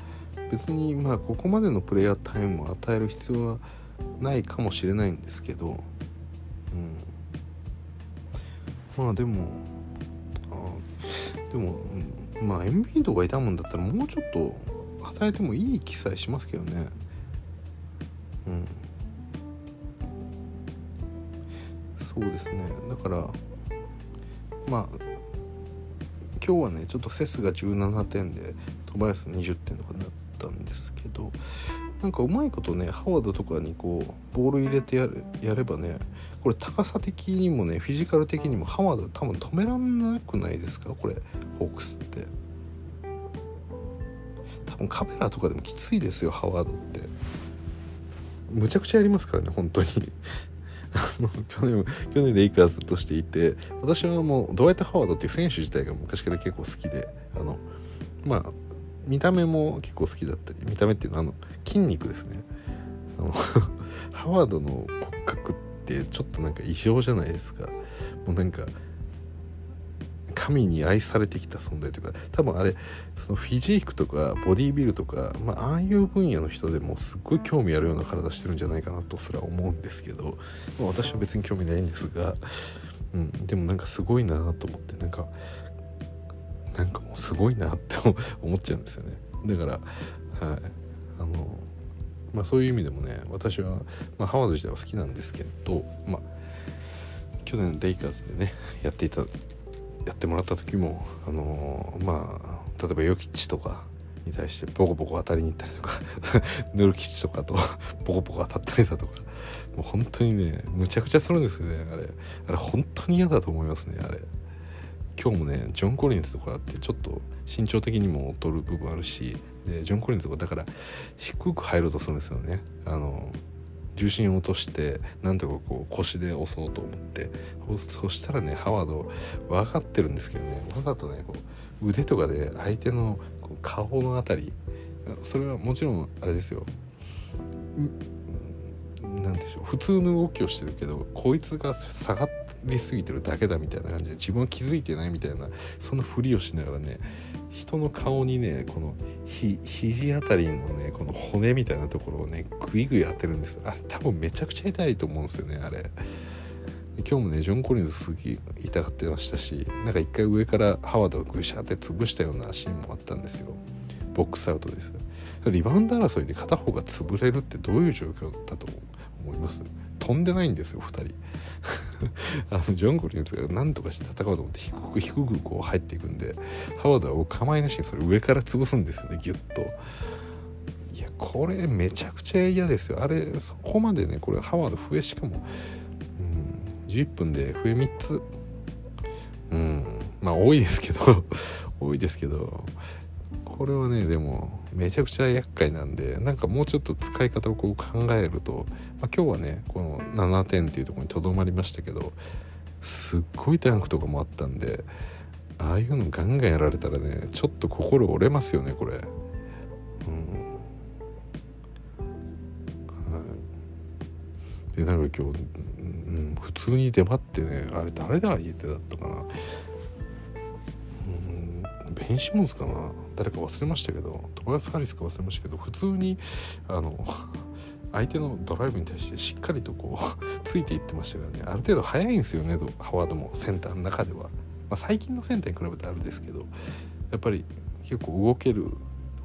別にまあここまでのプレイヤータイムを与える必要はないかもしれないんですけど、うん、まあでもあでもまあエンビードがいたもんだったらもうちょっと与えてもいい気さえしますけどね。うん。そうですね。だからまあ今日はねちょっとセスが17点でトバヤス20点とかになったんですけどなんかうまいことねハワードとかにこうボール入れてややればねこれ高さ的にもねフィジカル的にもハワード多分止めらんなくないですか？これホークスって。多分カメラとかでもきついですよハワードって。むちゃくちゃやりますからね本当に。去年去年レイカーズとしていて私はもうドワイト・ハワードっていう選手自体が昔から結構好きであのまあ見た目も結構好きだったり見た目っていうのはあの筋肉ですね。あの ハワードの骨格ってちょっとなんか異常じゃないですか。もうなんか神に愛されてきた存在というか多分あれそのフィジークとかボディービルとか、まあ、ああいう分野の人でもすっごい興味あるような体してるんじゃないかなとすら思うんですけど、まあ、私は別に興味ないんですが、うん、でもなんかすごいなと思ってなんかなんかもうすごいなって思っちゃうんですよね。だからはい。あのまあそういう意味でもね私は、まあ、ハワード自体は好きなんですけどまあ去年レイカーズでねやっていたやってもらった時もあのー、まあ例えばヨキッチとかに対してボコボコ当たりに行ったりとか ヌルキッチとかとボコボコ当たったりだとかもう本当にねむちゃくちゃするんですよねあれ。あれ本当に嫌だと思いますねあれ。今日もねジョン・コリンズとかってちょっと身長的にも劣る部分あるしでジョン・コリンズとかだから低く入ろうとするんですよね。あの重心を落としてなんとかこう腰で押そうと思って。そしたらねハワード分かってるんですけどね。わざとねこう腕とかで相手の顔の辺りそれはもちろんあれですよ。何でしょう普通の動きをしてるけどこいつが下がりすぎてるだけだみたいな感じで自分は気づいてないみたいなそんなふりをしながらね人の顔にねこのひ肘あたりのねこの骨みたいなところをねグイグイ当てるんですあれ多分めちゃくちゃ痛いと思うんですよねあれ。今日もねジョン・コリンズすげえ痛がってましたしなんか一回上からハワードがグシャって潰したようなシーンもあったんですよ。ボックスアウトです。リバウンド争いで片方が潰れるってどういう状況だと思う？思います。飛んでないんですよ2人。あのジョン・コリンズが何とかして戦おうと思って低く低くこう入っていくんでハワードはお構いなしにそれ上から潰すんですよねギュッと。いやこれめちゃくちゃ嫌ですよ。あれそこまでねこれハワード笛しかも、うん、11分で笛3つ。うんまあ多いですけど 多いですけどこれはねでもめちゃくちゃ厄介なんでなんかもうちょっと使い方をこう考えると、まあ、今日はねこの7点っていうところにとどまりましたけどすっごいタンクとかもあったんでああいうのガンガンやられたらねちょっと心折れますよねこれ。うん。でなんか今日、うん、普通に出張ってねあれ誰だ言ってだったかな。ベンシモンズかな。誰か忘れましたけど。トバヤス・ハリスか忘れましたけど普通にあの相手のドライブに対してしっかりとこうついていってましたからね。ある程度速いんですよねハワードも。センターの中では、まあ、最近のセンターに比べてあるんですけどやっぱり結構動ける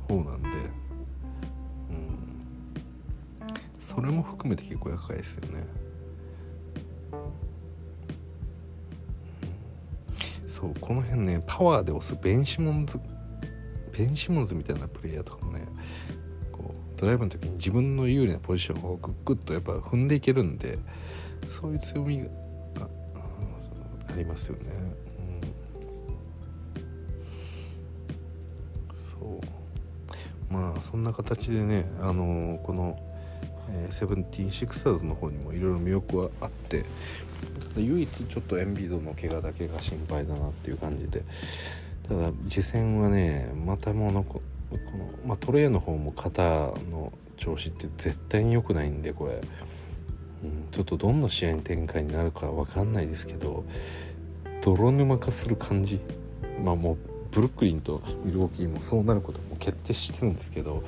方なんで、うん、それも含めて結構厄介ですよね、そうこの辺ねパワーで押すベンシモンズベンシモンズみたいなプレイヤーとかもねこうドライブの時に自分の有利なポジションをグッグッとやっぱ踏んでいけるんでそういう強みがありますよね。うん、そうまあそんな形でねあのこの、え、セブンティーンシクサーズの方にもいろいろ魅力はあって唯一ちょっとエンビードの怪我だけが心配だなっていう感じで。ただ次戦はねまたもうこの、まあ、トレーの方も肩の調子って絶対に良くないんでこれ、うん、ちょっとどんな試合展開になるか分かんないですけど泥沼化する感じ。まあもうブルックリンとミルウォーキーもそうなることも決定してるんですけども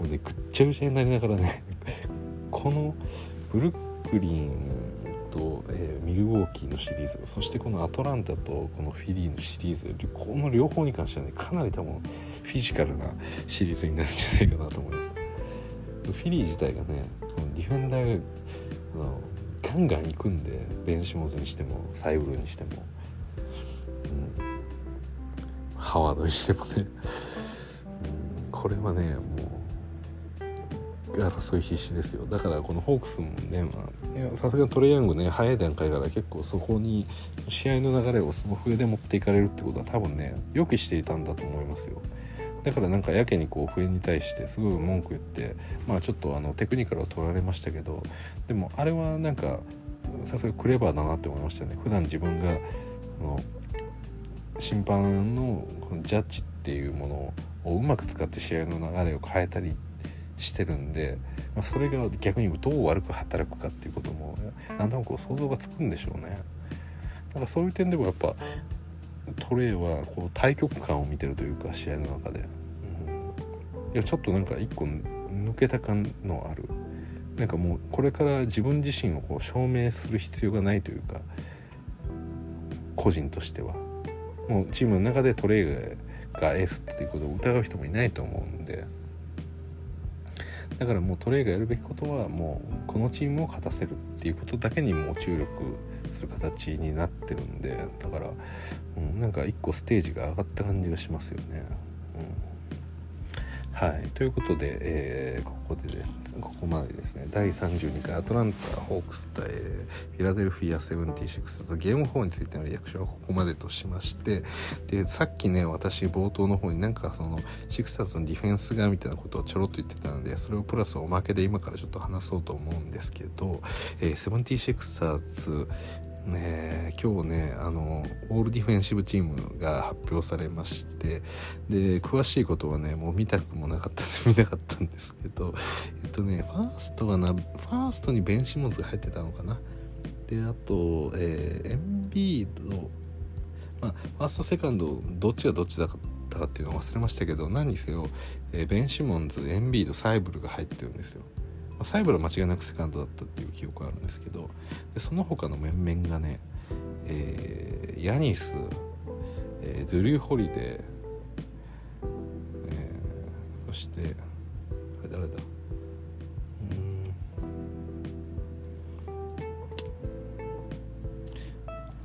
うねぐっちゃぐちゃになりながらねこのブルックリンと、えー、ミルウォーキーのシリーズそしてこのアトランタとこのフィリーのシリーズこの両方に関してはねかなり多分フィジカルなシリーズになるんじゃないかなと思います。フィリー自体がねディフェンダーがあのガンガン行くんでベンシモズにしてもサイブルにしても、うん、ハワードにしてもね、うん、これはねもう争い必死ですよ。だからこのホークスもねさすがトレイヤングね早い段階から結構そこに試合の流れをその笛で持っていかれるってことは多分ね予期していたんだと思いますよ。だからなんかやけにこう笛に対してすごい文句言ってまあちょっとあのテクニカルを取られましたけどでもあれはなんかさすがクレバーだなって思いましたね。普段自分がの審判のこのジャッジっていうものをうまく使って試合の流れを変えたりしてるんで、まあ、それが逆にどう悪く働くかっていうこともなんとなく想像がつくんでしょうね。だからそういう点でもやっぱトレイはこう対局感を見てるというか試合の中で、うん、いやちょっとなんか一個抜けた感のある。なんかもうこれから自分自身をこう証明する必要がないというか個人としては。もうチームの中でトレイがエースっていうことを疑う人もいないと思うんで。だからもうトレイがやるべきことはもうこのチームを勝たせるっていうことだけにもう注力する形になってるんでだから、うん、なんか一個ステージが上がった感じがしますよね。はい、ということで、えー、ここでですねここまでですね第32回アトランタ・ホークス対フィラデルフィア・セブンティシックスゲーム4についてのリアクションはここまでとしましてでさっきね私冒頭の方になんかそのシクサーズのディフェンスがみたいなことをちょろっと言ってたのでそれをプラスおまけで今からちょっと話そうと思うんですけど、えー、セブンティシクサーズね今日ねあのオールディフェンシブチームが発表されましてで詳しいことはねもう見たくもなかったんで 見なかったんですけどえっとねファーストはなファーストにベンシモンズが入ってたのかな。であと、えー、エンビードまあファーストセカンドどっちがどっちだったかっていうのを忘れましたけど何にせよ、えー、ベンシモンズエンビードサイブルが入ってるんですよ。サイブルは間違いなくセカンドだったっていう記憶があるんですけどでその他の面々がね、えー、ヤニス、えー、ドゥリュー・ホリデー、えー、そしてあれ誰だ？う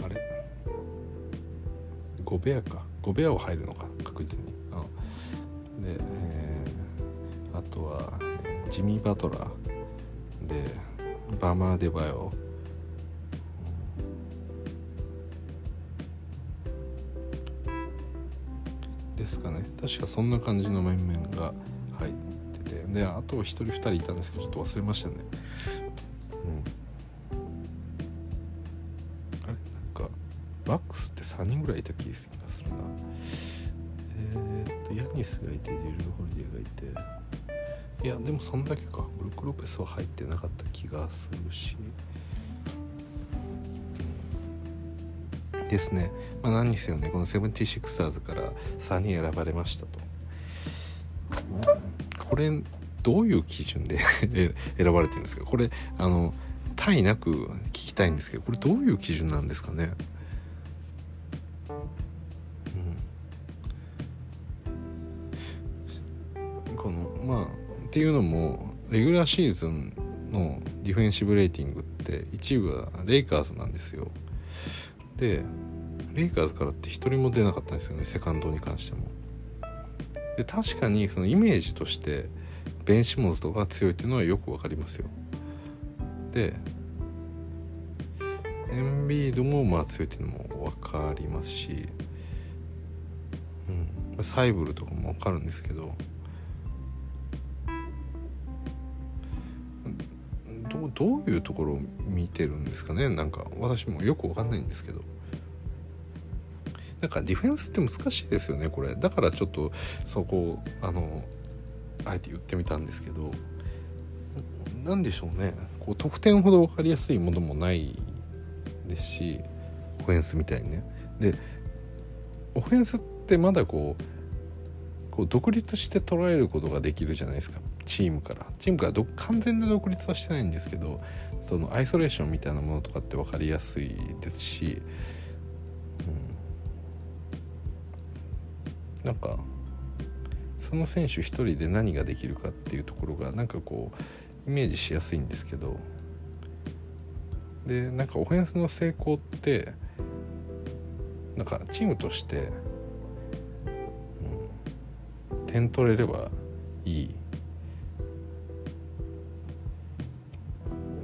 ん。あれ？ゴベアか。ゴベアを入るのか確実に、で、えー、あとはジミー・バトラー。でバマー・デバヨですかね。確かそんな感じの面々が入ってて。であと1人2人いたんですけどちょっと忘れましたね。うん。あれ？なんかバックスって3人ぐらいいた気がするな。えー、っとヤニスがいてジル・ホリデーがいて。いやでもそんだけか。ブルック・ロペスは入ってなかった気がするし。ですね、まあ、何にせよね。このセブンティシクサーズから3人選ばれましたと。これどういう基準で 選ばれてるんですか？これあの単位なく聞きたいんですけどこれどういう基準なんですかね？っていうのもレギュラーシーズンのディフェンシブレーティングって一部はレイカーズなんですよ。でレイカーズからって1人も出なかったんですよねセカンドに関しても。で確かにそのイメージとしてベンシモンズとかが強いっていうのはよく分かりますよ。でエンビードもまあ強いっていうのも分かりますし、うん、サイブルとかも分かるんですけどどういうところを見てるんですかね？なんか私もよく分かんないんですけど。なんかディフェンスって難しいですよねこれ。だからちょっとそこあのあえて言ってみたんですけど。何でしょうね。こう得点ほど分かりやすいものもないですしオフェンスみたいにね。でオフェンスってまだこうこう独立して捉えることができるじゃないですか。チームから。チームから完全な独立はしてないんですけどそのアイソレーションみたいなものとかって分かりやすいですし、うん、なんかその選手一人で何ができるかっていうところがなんかこうイメージしやすいんですけどでなんかオフェンスの成功ってなんかチームとして、点取れればいい。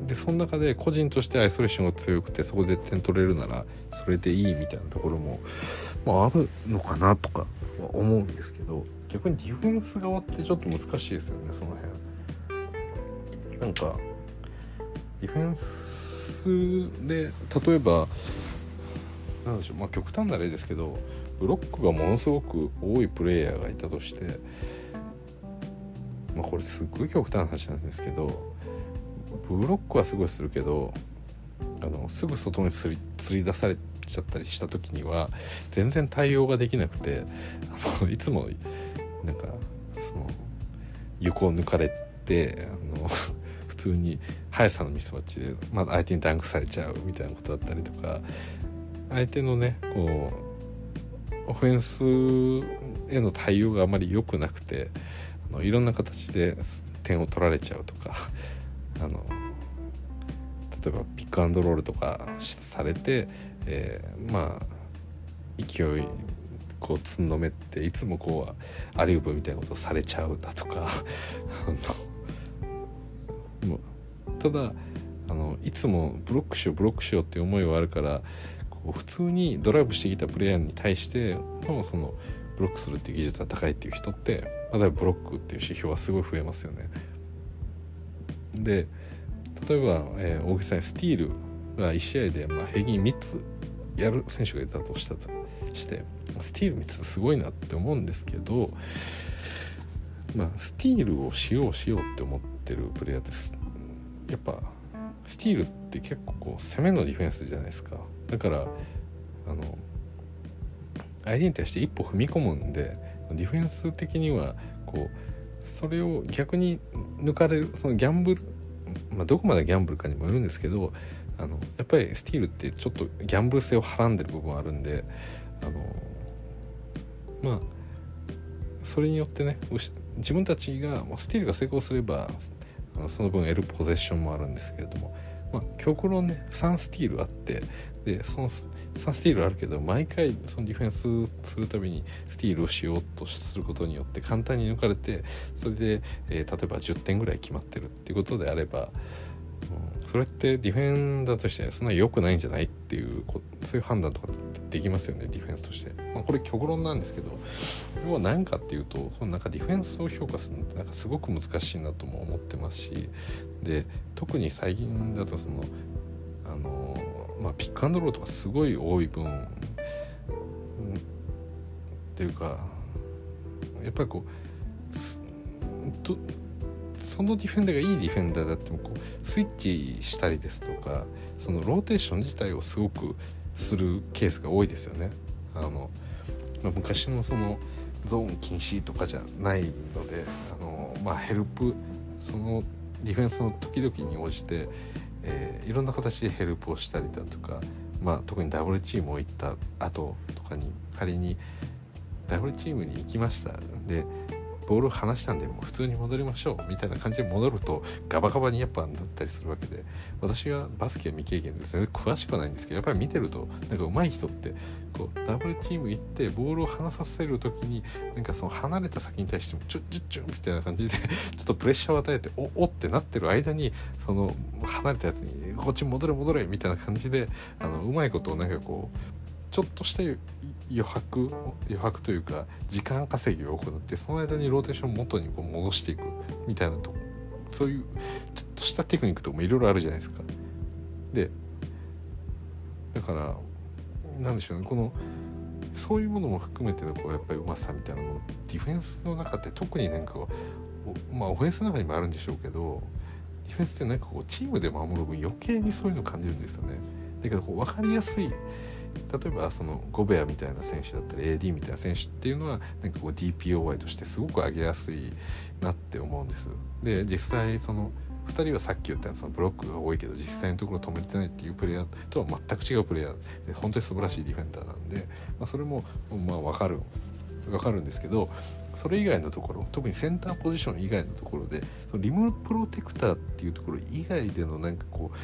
でその中で個人としてアイソレーションが強くてそこで点取れるならそれでいいみたいなところも、まあ、あるのかなとかは思うんですけど逆にディフェンス側ってちょっと難しいですよねその辺。なんかディフェンスで例えばなんでしょうまあ極端な例ですけどブロックがものすごく多いプレイヤーがいたとしてまあこれすっごい極端な話なんですけどブロックはすごいするけどあのすぐ外につり釣り出されちゃったりした時には全然対応ができなくてあのいつもなんかその横を抜かれてあの 普通に速さのミスマッチで、まあ、相手にダンクされちゃうみたいなことだったりとか相手のねこうオフェンスへの対応があまり良くなくてあのいろんな形で点を取られちゃうとか あの例えばピックアンドロールとかされて、えー、まあ勢いこうつんのめっていつもこうアリウープみたいなことされちゃうだとか ただあのいつもブロックしようブロックしようっていう思いはあるから普通にドライブしてきたプレイヤーに対してのそのブロックするっていう技術が高いっていう人って例えばブロックっていう指標はすごい増えますよね。で例えば、えー、大木さんスティールが1試合で、まあ、平均3つやる選手がいたとしたとしてスティール3つすごいなって思うんですけど、まあ、スティールをしようしようって思ってるプレイヤーですやっぱスティールって結構こう攻めのディフェンスじゃないですかだからあの相手に対して一歩踏み込むんでディフェンス的にはこうそれを逆に抜かれるそのギャンブル、まあ、どこまでギャンブルかにもよるんですけどあのやっぱりスティールってちょっとギャンブル性をはらんでる部分あるんであのまあそれによってね自分たちがスティールが成功すればあのその分得るポゼッションもあるんですけれども、まあ、極論ね3スティールあってでその3スティールあるけど毎回そのディフェンスするたびにスティールをしようとすることによって簡単に抜かれてそれで、えー、例えば10点ぐらい決まってるっていうことであれば、うん、それってディフェンダーとしてそんなに良くないんじゃないっていうそういう判断とかできますよねディフェンスとして、まあ、これ極論なんですけど要は何かっていうとなんかディフェンスを評価するのってなんかすごく難しいなとも思ってますしで特に最近だとそのあのまあピックアンドロールとかすごい多い分、うん、っていうかやっぱりこうとそのディフェンダーがいいディフェンダーだってもこうスイッチしたりですとかそのローテーション自体をすごくするケースが多いですよね。あのまあ、昔のそのゾーン禁止とかじゃないのであの、まあ、ヘルプそのディフェンスの時々に応じて、えー、いろんな形でヘルプをしたりだとか、まあ、特にダブルチームを行った後とかに仮にダブルチームに行きました。でボールを離したんでもう普通に戻りましょうみたいな感じで戻るとガバガバにやっぱなったりするわけで私はバスケ未経験で全然詳しくはないんですけどやっぱり見てるとなんか上手い人ってこうダブルチーム行ってボールを離させる時になんかその離れた先に対してもチュッチュッチュッみたいな感じでちょっとプレッシャーを与えておおってなってる間にその離れたやつにこっち戻れ戻れみたいな感じであのうまいことをなんかこうちょっとした余白余白というか時間稼ぎを行ってその間にローテーションを元にこう戻していくみたいなとそういうちょっとしたテクニックとかもいろいろあるじゃないですか。でだからなんでしょうねこのそういうものも含めてのこうやっぱりうまさみたいなのディフェンスの中って特になんかまあオフェンスの中にもあるんでしょうけどディフェンスってなんかこうチームで守る分余計にそういうのを感じるんですよね。だけどこう分かりやすい例えばそのゴベアみたいな選手だったり AD みたいな選手っていうのはなんかこう DPOY としてすごく上げやすいなって思うんです。で実際その2人はさっき言ったそのブロックが多いけど実際のところ止めてないっていうプレイヤーとは全く違うプレイヤーで本当に素晴らしいディフェンダーなんで、まあ、それもまあ分かる分かるんですけどそれ以外のところ特にセンターポジション以外のところでそのリムプロテクターっていうところ以外でのなんかこう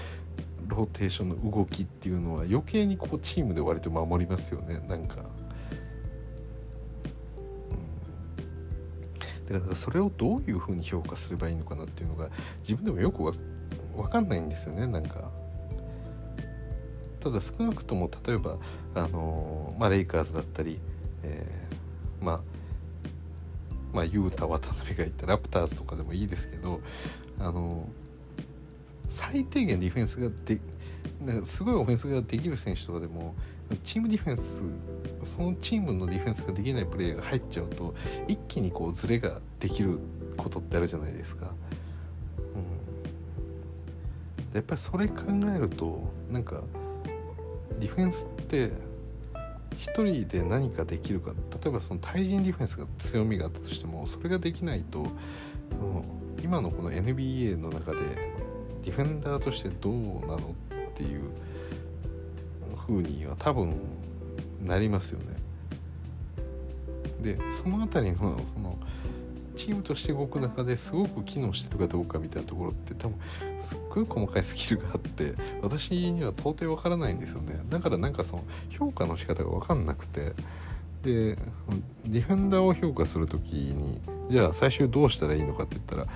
ローテーションの動きっていうのは余計にこうチームで割と守りますよねなんか、うん、だからそれをどういうふうに評価すればいいのかなっていうのが自分でもよくわ分かんないんですよねなんか。ただ少なくとも例えばあのまあレイカーズだったり、えー、まあまあ、ユータ渡辺がいたラプターズとかでもいいですけどあの最低限ディフェンスがでなんかすごいオフェンスができる選手とかでもチームディフェンスそのチームのディフェンスができないプレーが入っちゃうと一気にこうズレができることってあるじゃないですか。うん、やっぱりそれ考えるとなんかディフェンスって一人で何かできるか例えばその対人ディフェンスが強みがあったとしてもそれができないと今のこの NBA の中でディフェンダーとしてどうなのっていう風には多分なりますよね。でその辺りのそのチームとして動く中ですごく機能してるかどうかみたいなところって多分すっごい細かいスキルがあって私には到底わからないんですよねだからなんかその評価の仕方が分かんなくてでディフェンダーを評価する時にじゃあ最終どうしたらいいのかって言ったら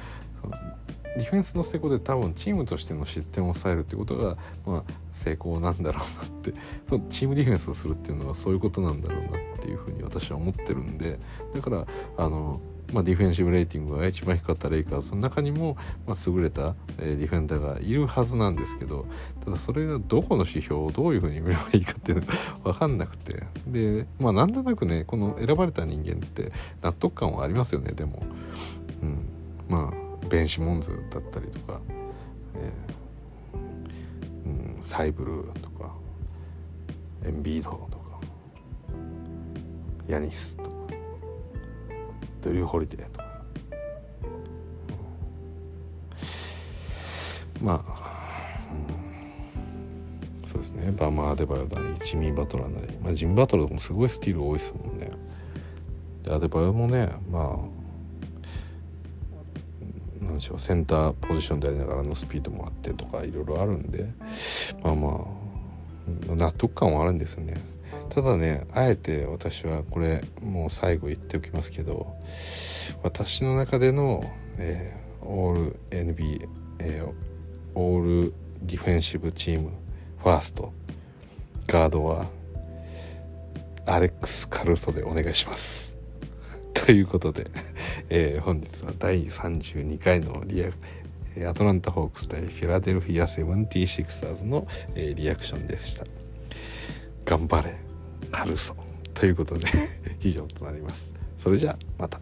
ディフェンスの成功で多分チームとしての失点を抑えるってことが、まあ、成功なんだろうなって。そのチームディフェンスをするっていうのはそういうことなんだろうなっていうふうに私は思ってるんで。だからあの、まあ、ディフェンシブレーティングが一番低かったレイカーズの中にも、まあ、優れた、えー、ディフェンダーがいるはずなんですけどただそれがどこの指標をどういうふうに見ればいいかっていうのが 分かんなくて。でまあなんとなくねこの選ばれた人間って納得感はありますよねでも。うん、まあベンシモンズだったりとか、えーうん、サイブルーとかエンビードとかヤニスとかドリュー・ホリデーとか、うん、まあ、うん、そうですね。バマー・デバヨなりジミー・バトラーなり、まあ、ジミー・バトラーもすごいスティール多いですもんね。アデバヨもねまあなんなんでしょうセンターポジションでありながらのスピードもあってとかいろいろあるんでまあまあ納得感はあるんですよね。ただねあえて私はこれもう最後言っておきますけど私の中での、えー、オール NBA、えー、オールディフェンシブチームファーストガードはアレックス・カルソでお願いします。ということで、えー、本日は第32回のリアアトランタ・ホークス対フィラデルフィア・セブンティシクサーズの、えー、リアクションでした。頑張れカルソということで 以上となります。それじゃあまた。